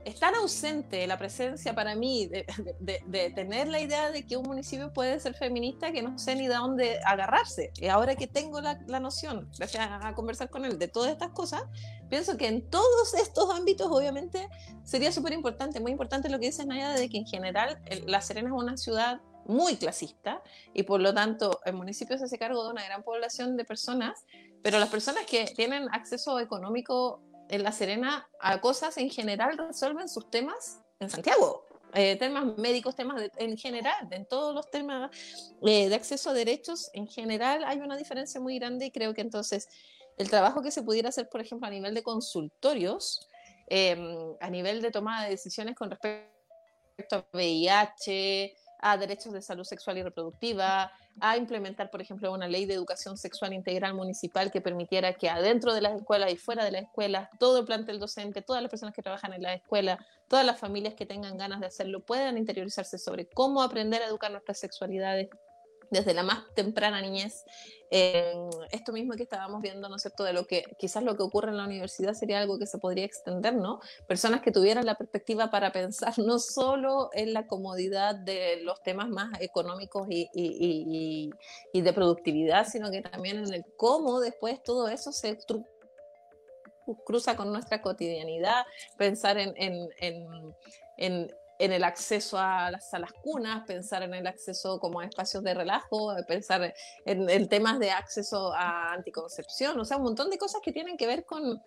es tan ausente la presencia para mí de, tener la idea de que un municipio puede ser feminista que no sé ni de dónde agarrarse. Y ahora que tengo la, la noción, gracias a, conversar con él, de todas estas cosas, pienso que en todos estos ámbitos, obviamente, sería súper importante, muy importante lo que dice Naya, de que en general La Serena es una ciudad muy clasista y por lo tanto el municipio se hace cargo de una gran población de personas, pero las personas que tienen acceso económico en La Serena a cosas en general resuelven sus temas en Santiago. Eh, temas médicos, temas en general, en todos los temas eh, de acceso a derechos, en general hay una diferencia muy grande y creo que entonces el trabajo que se pudiera hacer, por ejemplo, a nivel de consultorios, eh, a nivel de toma de decisiones con respecto a VIH, a derechos de salud sexual y reproductiva, a implementar, por ejemplo, una ley de educación sexual integral municipal que permitiera que adentro de las escuelas y fuera de las escuelas, todo el plantel docente, todas las personas que trabajan en la escuela, todas las familias que tengan ganas de hacerlo, puedan interiorizarse sobre cómo aprender a educar nuestras sexualidades desde la más temprana niñez. Esto mismo que estábamos viendo, ¿no es cierto?, de lo que quizás lo que ocurre en la universidad sería algo que se podría extender, ¿no? Personas que tuvieran la perspectiva para pensar no solo en la comodidad de los temas más económicos y, de productividad, sino que también en el cómo después todo eso se cruza con nuestra cotidianidad, pensar en, en, en, en en el acceso a las, a las, cunas, pensar en el acceso como a espacios de relajo, pensar en, en, temas de acceso a anticoncepción, o sea, un montón de cosas que tienen que ver con,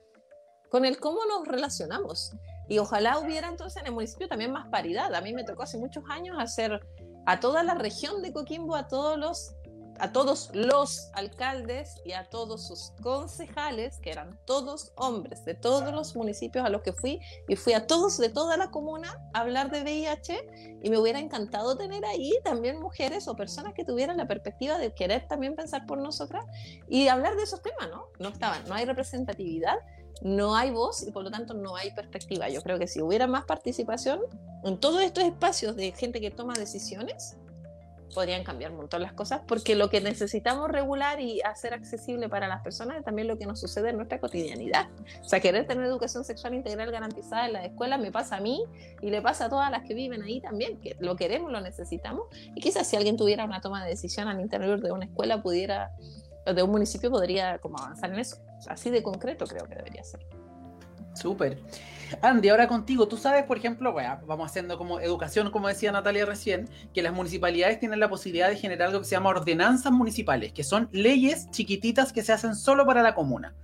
con el cómo nos relacionamos. Y ojalá hubiera entonces en el municipio también más paridad. A mí me tocó hace muchos años hacer a toda la región de Coquimbo, a todos los a todos los alcaldes y a todos sus concejales, que eran todos hombres de todos los municipios a los que fui, y fui a todos de toda la comuna a hablar de VIH, y me hubiera encantado tener ahí también mujeres o personas que tuvieran la perspectiva de querer también pensar por nosotras y hablar de esos temas, ¿no? No estaban, no hay representatividad, no hay voz y por lo tanto no hay perspectiva. Yo creo que si hubiera más participación en todos estos espacios de gente que toma decisiones, podrían cambiar un montón las cosas, porque lo que necesitamos regular y hacer accesible para las personas es también lo que nos sucede en nuestra cotidianidad. O sea, querer tener educación sexual integral garantizada en la escuela me pasa a mí y le pasa a todas las que viven ahí también, que lo queremos, lo necesitamos, y quizás si alguien tuviera una toma de decisión al interior de una escuela, pudiera, o de un municipio, podría como avanzar en eso. Así de concreto creo que debería ser. Súper. Andy, ahora contigo, tú sabes, por ejemplo, vamos haciendo como educación, como decía Natalia recién, que las municipalidades tienen la posibilidad de generar algo que se llama ordenanzas municipales, que son leyes chiquititas que se hacen solo para la comuna.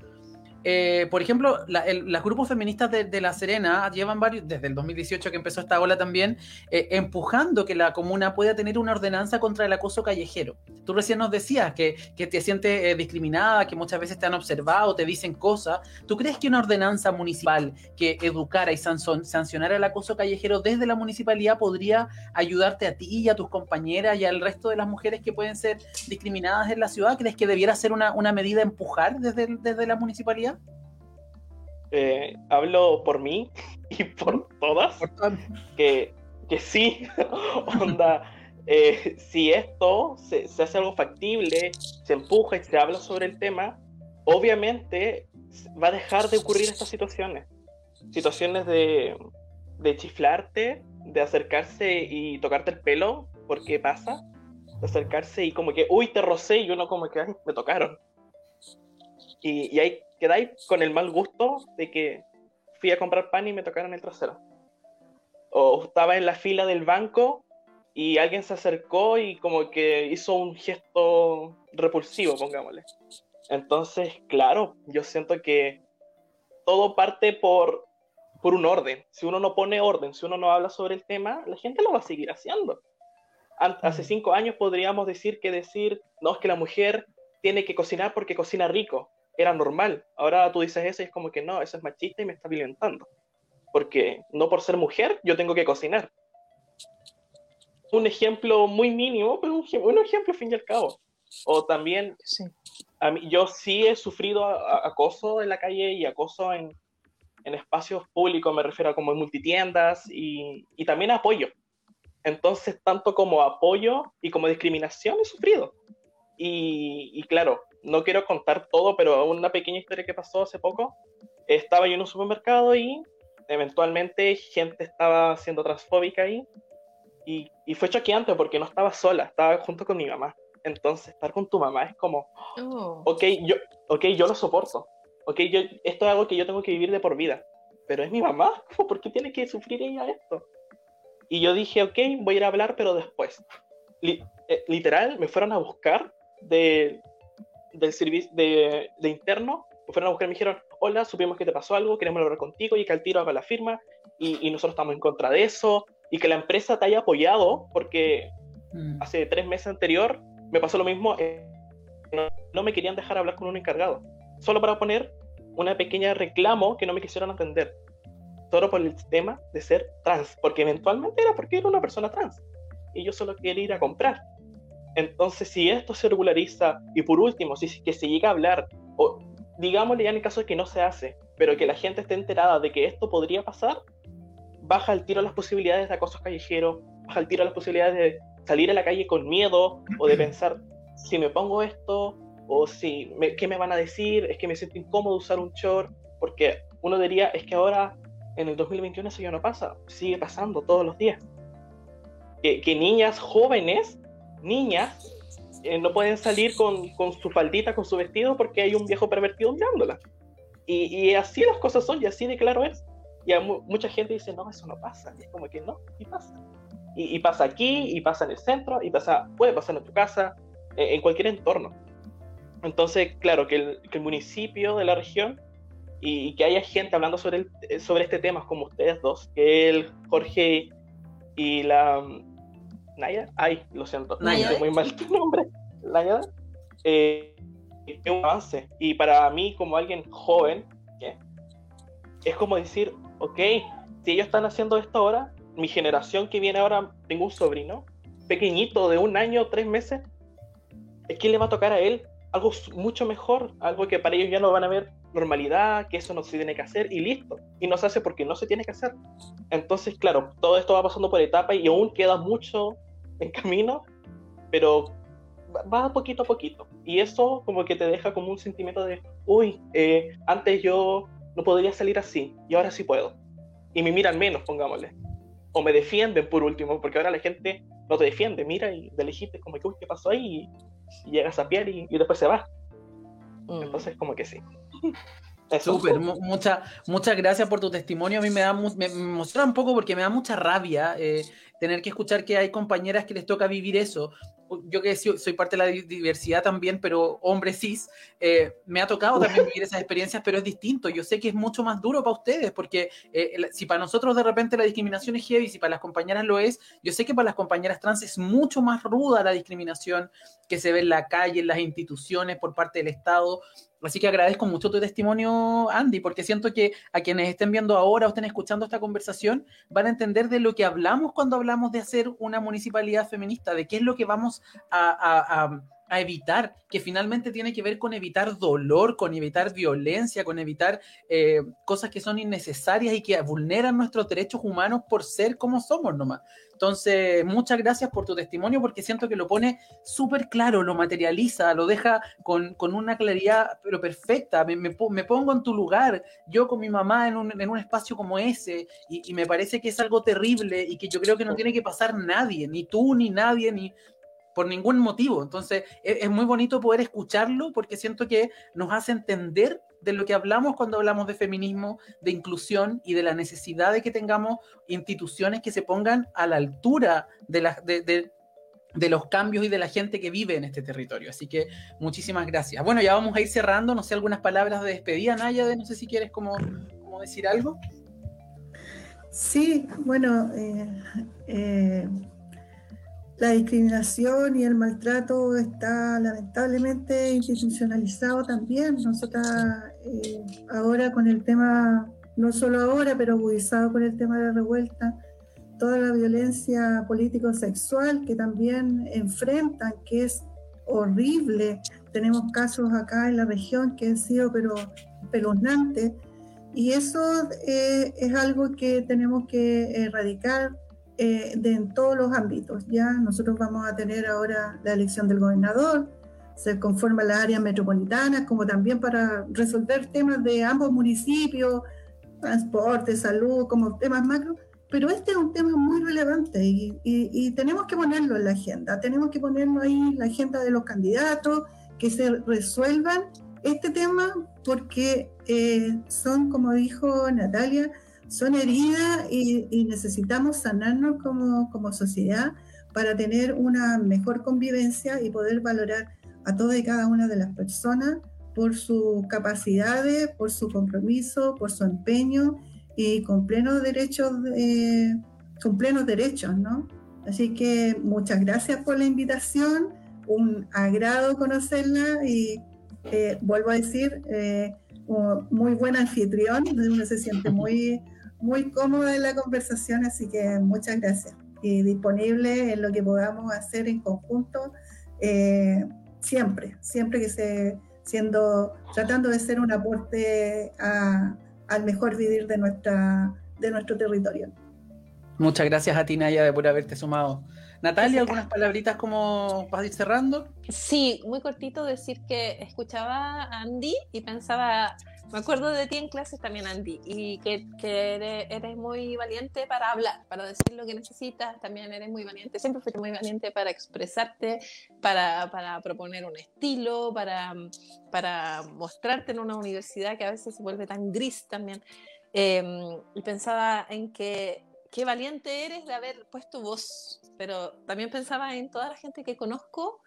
Eh, por ejemplo, la, el, los grupos feministas de, La Serena llevan varios, desde el 2018 que empezó esta ola también, eh, empujando que la comuna pueda tener una ordenanza contra el acoso callejero. Tú recién nos decías que, te sientes eh, discriminada, que muchas veces te han observado, te dicen cosas. ¿Tú crees que una ordenanza municipal que educara y sancionara el acoso callejero desde la municipalidad podría ayudarte a ti y a tus compañeras y al resto de las mujeres que pueden ser discriminadas en la ciudad? ¿Crees que debiera ser una, medida empujar desde la municipalidad? Eh, hablo por mí [LAUGHS] y por todas, que, que sí, [LAUGHS] onda, eh, si esto se, se, hace algo factible, se empuja y se habla sobre el tema, obviamente va a dejar de ocurrir estas situaciones. Situaciones de, de chiflarte, de acercarse y tocarte el pelo, porque pasa, de acercarse y como que, uy, te rocé y uno como que, ay, me tocaron. Y, y hay quedáis con el mal gusto de que fui a comprar pan y me tocaron el trasero. O estaba en la fila del banco y alguien se acercó y como que hizo un gesto repulsivo, pongámosle. Entonces, claro, yo siento que todo parte por, por un orden. Si uno no pone orden, si uno no habla sobre el tema, la gente lo va a seguir haciendo. Hace cinco años podríamos decir que decir, no, es que la mujer tiene que cocinar porque cocina rico. Era normal. Ahora tú dices eso y es como que no, eso es machista y me está violentando. Porque no por ser mujer yo tengo que cocinar. Un ejemplo muy mínimo, pero un, un ejemplo fin y al cabo. O también, a mí, yo sí he sufrido acoso en la calle y acoso en, en espacios públicos, me refiero a como en multitiendas y, y también apoyo. Entonces, tanto como apoyo y como discriminación he sufrido. Y, y, claro, no quiero contar todo, pero una pequeña historia que pasó hace poco. Estaba yo en un supermercado y eventualmente gente estaba siendo transfóbica ahí. Y, y fue choqueante porque no estaba sola, estaba junto con mi mamá. Entonces, estar con tu mamá es como, oh. ok, yo, okay, yo lo soporto. Ok, yo, esto es algo que yo tengo que vivir de por vida. Pero es mi mamá, [LAUGHS] ¿por qué tiene que sufrir ella esto? Y yo dije, ok, voy a ir a hablar, pero después. Eh, literal, me fueron a buscar de, del servicio de, de, interno, me fueron a buscar y me dijeron, hola, supimos que te pasó algo, queremos hablar contigo y que al tiro haga la firma y, y, nosotros estamos en contra de eso y que la empresa te haya apoyado porque mm. hace tres meses anterior me pasó lo mismo, eh, no, no, me querían dejar hablar con un encargado, solo para poner una pequeña reclamo que no me quisieron atender solo por el tema de ser trans, porque eventualmente era porque era una persona trans y yo solo quería ir a comprar. Entonces, si esto se regulariza y por último, si que se llega a hablar, o digámosle ya en el caso de que no se hace, pero que la gente esté enterada de que esto podría pasar, baja el tiro las posibilidades de acoso callejero, baja el tiro las posibilidades de salir a la calle con miedo o de [CLEARS THROAT] pensar, si me pongo esto, o si, me, ¿qué me van a decir? Es que me siento incómodo usar un short, porque uno diría, es que ahora en el 2021 eso ya no pasa, sigue pasando todos los días. Que, niñas jóvenes, niñas, eh, no pueden salir con, con, su faldita, con su vestido, porque hay un viejo pervertido mirándola. Y, y así las cosas son, y así de claro es. Y mucha gente dice, no, eso no pasa. Y es como que no, y pasa. Y, pasa aquí, y pasa en el centro, y pasa, puede pasar en tu casa, eh, en cualquier entorno. Entonces, claro, que el, que el municipio de la región y, que haya gente hablando sobre, el, sobre este tema como ustedes dos, que el Jorge y la Naya, ay, lo siento, Naya, muy mal tu nombre, Naya, eh, es un avance. Y para mí, como alguien joven, es como decir, ok, si ellos están haciendo esto ahora, mi generación que viene ahora, tengo un sobrino pequeñito de un año, tres meses, es que le va a tocar a él algo mucho mejor, algo que para ellos ya no van a ver normalidad, que eso no se tiene que hacer y listo. Y no se hace porque no se tiene que hacer. Entonces, claro, todo esto va pasando por etapas y aún queda mucho en camino, pero va poquito a poquito. Y eso como que te deja como un sentimiento de, uy, eh, antes yo no podría salir así y ahora sí puedo. Y me miran menos, pongámosle. O me defienden por último, porque ahora la gente no te defiende, mira y de lejito como que, uy, ¿qué pasó ahí? Y, llegas a pie y, y después se va. Mm. Entonces, como que sí. Súper, muchas muchas gracias por tu testimonio. A mí me da me emociona un poco porque me da mucha rabia eh, tener que escuchar que hay compañeras que les toca vivir eso. Yo que soy parte de la diversidad también, pero hombre cis, eh, me ha tocado también vivir esas experiencias, pero es distinto. Yo sé que es mucho más duro para ustedes, porque eh, si para nosotros de repente la discriminación es heavy, si para las compañeras lo es, yo sé que para las compañeras trans es mucho más ruda la discriminación que se ve en la calle, en las instituciones, por parte del Estado. Así que agradezco mucho tu testimonio, Andy, porque siento que a quienes estén viendo ahora o estén escuchando esta conversación van a entender de lo que hablamos cuando hablamos de hacer una municipalidad feminista, de qué es lo que vamos a, evitar, que finalmente tiene que ver con evitar dolor, con evitar violencia, con evitar eh, cosas que son innecesarias y que vulneran nuestros derechos humanos por ser como somos nomás. Entonces, muchas gracias por tu testimonio porque siento que lo pone súper claro, lo materializa, lo deja con, una claridad pero perfecta. Me, pongo en tu lugar, yo con mi mamá en un, espacio como ese y, me parece que es algo terrible y que yo creo que no tiene que pasar nadie, ni tú, ni nadie, ni por ningún motivo. Entonces, es, es muy bonito poder escucharlo porque siento que nos hace entender de lo que hablamos cuando hablamos de feminismo, de inclusión y de la necesidad de que tengamos instituciones que se pongan a la altura de, la, de, los cambios y de la gente que vive en este territorio. Así que muchísimas gracias. Bueno, ya vamos a ir cerrando, no sé, algunas palabras de despedida, Naya, de no sé si quieres como, como decir algo. Sí, bueno, eh, eh, la discriminación y el maltrato está lamentablemente institucionalizado también. Nosotras eh, ahora con el tema, no solo ahora, pero agudizado con el tema de la revuelta, toda la violencia político-sexual que también enfrentan, que es horrible. Tenemos casos acá en la región que han sido pero espeluznantes y eso eh, es algo que tenemos que erradicar eh, de, en todos los ámbitos. Ya nosotros vamos a tener ahora la elección del gobernador, se conforma la área metropolitana, como también para resolver temas de ambos municipios, transporte, salud, como temas macro. Pero este es un tema muy relevante y, y tenemos que ponerlo en la agenda, tenemos que ponerlo ahí en la agenda de los candidatos, que se resuelvan este tema porque eh, son, como dijo Natalia, son heridas y, necesitamos sanarnos como, como, sociedad para tener una mejor convivencia y poder valorar a todas y cada una de las personas por sus capacidades, por su compromiso, por su empeño y con plenos derechos, con plenos derechos, ¿no? Así que muchas gracias por la invitación, un agrado conocerla y eh, vuelvo a decir, eh, muy buen anfitrión, uno se siente muy, muy cómodo en la conversación, así que muchas gracias. Y disponible en lo que podamos hacer en conjunto, eh, siempre, siempre que se, siendo, tratando de ser un aporte al mejor vivir de, nuestra, de nuestro territorio. Muchas gracias a ti, Naya, por haberte sumado. Natalia, ¿algunas palabritas como para ir cerrando? Sí, muy cortito decir que escuchaba a Andy y pensaba, me acuerdo de ti en clases también, Andy, y que, eres, muy valiente para hablar, para decir lo que necesitas, también eres muy valiente, siempre fuiste muy valiente para expresarte, para, para proponer un estilo, para, para mostrarte en una universidad que a veces se vuelve tan gris también. Em, y pensaba en que qué valiente eres de haber puesto voz, pero también pensaba en toda la gente que conozco,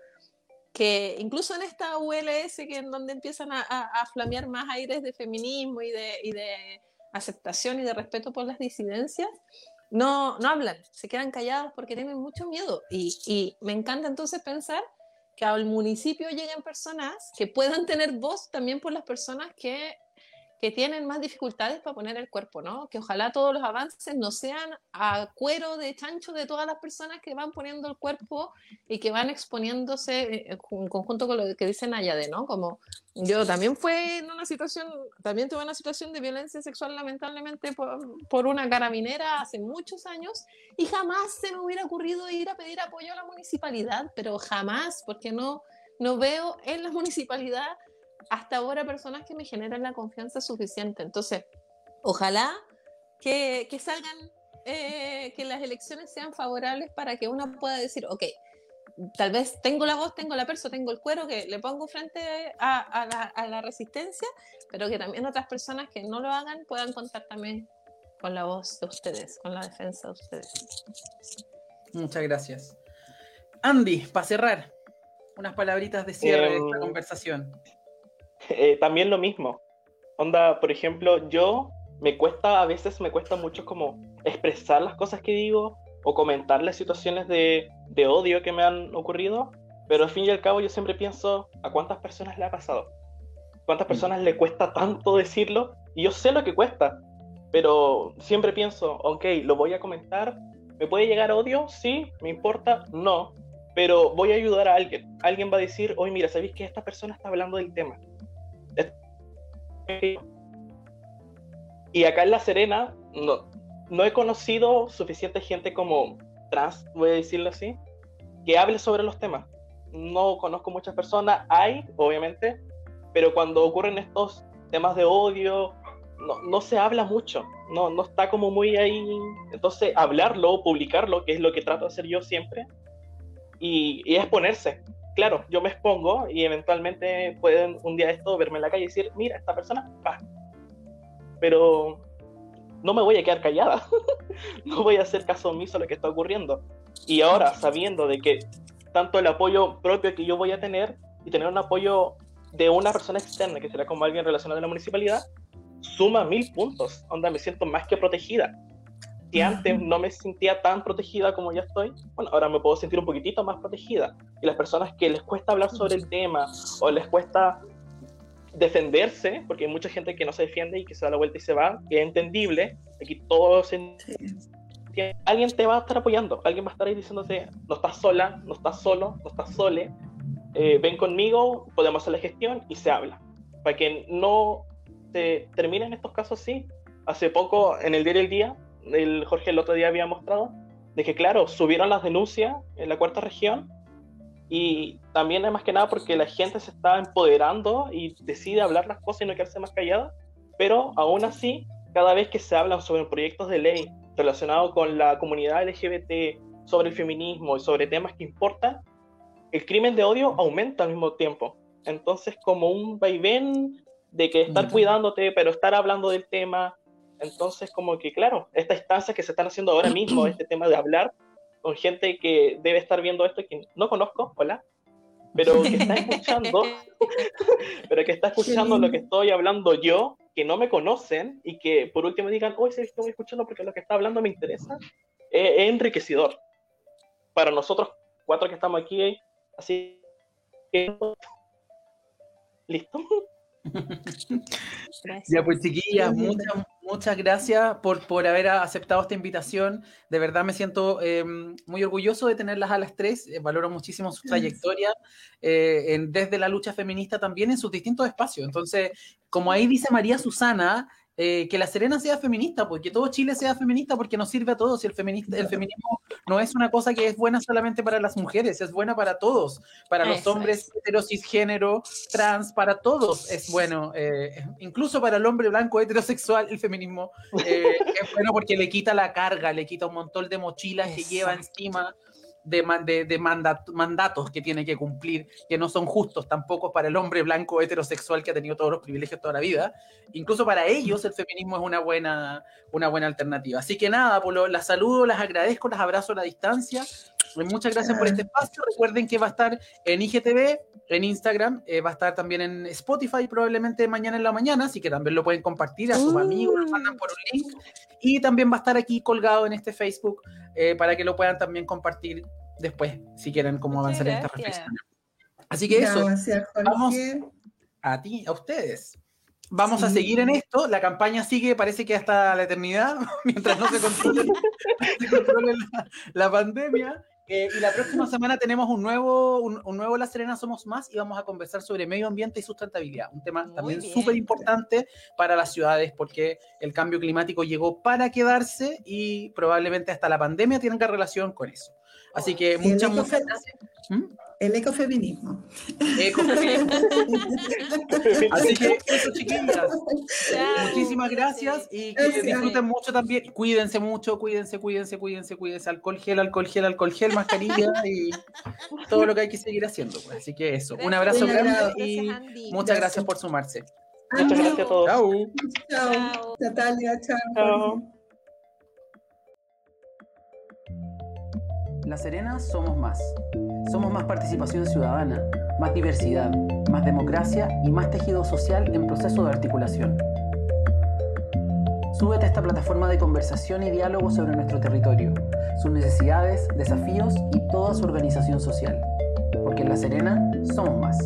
que incluso en esta ULS, que en donde empiezan a, a, flamear más aires de feminismo y de, y de, aceptación y de respeto por las disidencias, no, no hablan, se quedan callados porque tienen mucho miedo. Y, y me encanta entonces pensar que al municipio lleguen personas que puedan tener voz también por las personas que que tienen más dificultades para poner el cuerpo, ¿no? Que ojalá todos los avances no sean a cuero de chancho de todas las personas que van poniendo el cuerpo y que van exponiéndose eh, en conjunto con lo que dice Nayade, ¿no? Como yo también fue en una situación, también tuve una situación de violencia sexual lamentablemente por, por una carabinera hace muchos años y jamás se me hubiera ocurrido ir a pedir apoyo a la municipalidad, pero jamás, porque no, no veo en la [LAUGHS] municipalidad hasta ahora personas que me generan la confianza suficiente. Entonces, ojalá que, que salgan, eh, que las elecciones sean favorables para que uno pueda decir, ok, tal vez tengo la voz, tengo la persona, tengo el cuero que le pongo frente a, a, la, a, la, resistencia, pero que también otras personas que no lo hagan puedan contar también con la voz de ustedes, con la defensa de ustedes. Muchas gracias. Andy, para cerrar, unas palabritas de cierre de esta em, conversación. Eh, también lo mismo. Onda, por ejemplo, yo me cuesta, a veces me cuesta mucho como expresar las cosas que digo o comentar las situaciones de, de odio que me han ocurrido, pero al fin y al cabo yo siempre pienso a cuántas personas le ha pasado, cuántas personas le cuesta tanto decirlo, y yo sé lo que cuesta, pero siempre pienso, ok, lo voy a comentar, ¿me puede llegar odio? Sí, ¿me importa? No, pero voy a ayudar a alguien. Alguien va a decir, oye, mira, ¿sabéis que esta persona está hablando del tema? Y acá en La Serena no, no he conocido suficiente gente como trans, voy a decirlo así, que hable sobre los temas. No conozco muchas personas, hay, obviamente, pero cuando ocurren estos temas de odio, no, no, se habla mucho, no, no está como muy ahí. Entonces, hablarlo, publicarlo, que es lo que trato de hacer yo siempre, y, y exponerse, claro, yo me expongo y eventualmente pueden un día esto verme en la calle y decir, mira, esta persona, va. Pero no me voy a quedar callada, [LAUGHS] no voy a hacer caso omiso a lo que está ocurriendo. Y ahora, sabiendo de que tanto el apoyo propio que yo voy a tener y tener un apoyo de una persona externa, que será como alguien relacionado a la municipalidad, suma mil puntos, onda me siento más que protegida. Si antes no me sentía tan protegida como ya estoy, bueno, ahora me puedo sentir un poquitito más protegida. Y las personas que les cuesta hablar sobre el tema o les cuesta defenderse, porque hay mucha gente que no se defiende y que se da la vuelta y se va, que es entendible, aquí todo se alguien te va a estar apoyando, alguien va a estar ahí diciéndote, no estás sola, no estás solo, no estás sole, eh, ven conmigo, podemos hacer la gestión y se habla. Para que no se terminen estos casos así. Hace poco, en el día del día, el Jorge el otro día había mostrado de que, claro, subieron las denuncias en la cuarta región y también es más que nada porque la gente se está empoderando y decide hablar las cosas y no quedarse más callada, pero aún así, cada vez que se hablan sobre proyectos de ley relacionados con la comunidad LGBT, sobre el feminismo y sobre temas que importan, el crimen de odio aumenta al mismo tiempo. Entonces, como un vaivén de que estar cuidándote, pero estar hablando del tema. Entonces, como que, claro, esta instancia que se están haciendo ahora mismo, [CLEARS THROAT] este tema de hablar con gente que debe estar viendo esto y que no conozco, hola, pero que está escuchando, [LAUGHS] pero que está escuchando lo que estoy hablando yo, que no me conocen y que por último digan, hoy sí estoy escuchando porque lo que está hablando me interesa, es enriquecedor. Para nosotros cuatro que estamos aquí, así que... [LAUGHS] ¿Listo? Ya pues chiquillas, muchas, muchas gracias por, por haber aceptado esta invitación. De verdad me siento em, muy orgulloso de tenerlas a las tres. Eh, valoro muchísimo su trayectoria eh, desde la lucha feminista también en sus distintos espacios. Entonces, como ahí dice María Susana, eh, que la Serena sea feminista, porque todo Chile sea feminista, porque nos sirve a todos. Y el, feminista, el feminismo no es una cosa que es buena solamente para las mujeres, es buena para todos, para los hombres hetero, cisgénero, trans, para todos es bueno. Eh, incluso para el hombre blanco heterosexual, el feminismo eh, [LAUGHS] es bueno porque le quita la carga, le quita un montón de mochilas que lleva encima de, de, mandatos que tiene que cumplir, que no son justos tampoco para el hombre blanco heterosexual que ha tenido todos los privilegios toda la vida. Incluso para ellos el feminismo es una buena, una buena alternativa. Así que nada, Polo, las saludo, las agradezco, las abrazo a la distancia. Muchas gracias por este espacio. Recuerden que va a estar en IGTV, en Instagram, eh, va a estar también en Spotify probablemente mañana en la mañana, así que también lo pueden compartir a sus amigos, lo mandan por un link. Y también va a estar aquí colgado en este Facebook eh, para que lo puedan también compartir después, si quieren, cómo avanzar en esta reflexión. Así que eso, vamos a ti, a ustedes. Vamos a seguir en esto. La campaña sigue, parece que hasta la eternidad, [LAUGHS] mientras no se controle, [LAUGHS] la, pandemia. Eh, y la próxima semana tenemos un nuevo, un, nuevo La Serena Somos Más y vamos a conversar sobre medio ambiente y sustentabilidad. Un tema también súper importante para las ciudades porque el cambio climático llegó para quedarse y probablemente hasta la pandemia tenga relación con eso. Así que muchas, muchas gracias. ¿Mm? El ecofeminismo. Ecofeminismo. Así que [LAUGHS] eso, chiquillas. Muchísimas gracias y que disfruten mucho también. Cuídense mucho, cuídense, cuídense, cuídense, cuídense. Alcohol gel, alcohol gel, alcohol gel, mascarilla y todo lo que hay que seguir haciendo. Pues. Así que eso. Un abrazo grande y muchas gracias por sumarse. Muchas gracias a todos. Chao. Chao. Natalia, chao. chao. La Serena somos más. Somos más participación ciudadana, más diversidad, más democracia y más tejido social en proceso de articulación. Súbete a esta plataforma de conversación y diálogo sobre nuestro territorio, sus necesidades, desafíos y toda su organización social. Porque en La Serena somos más.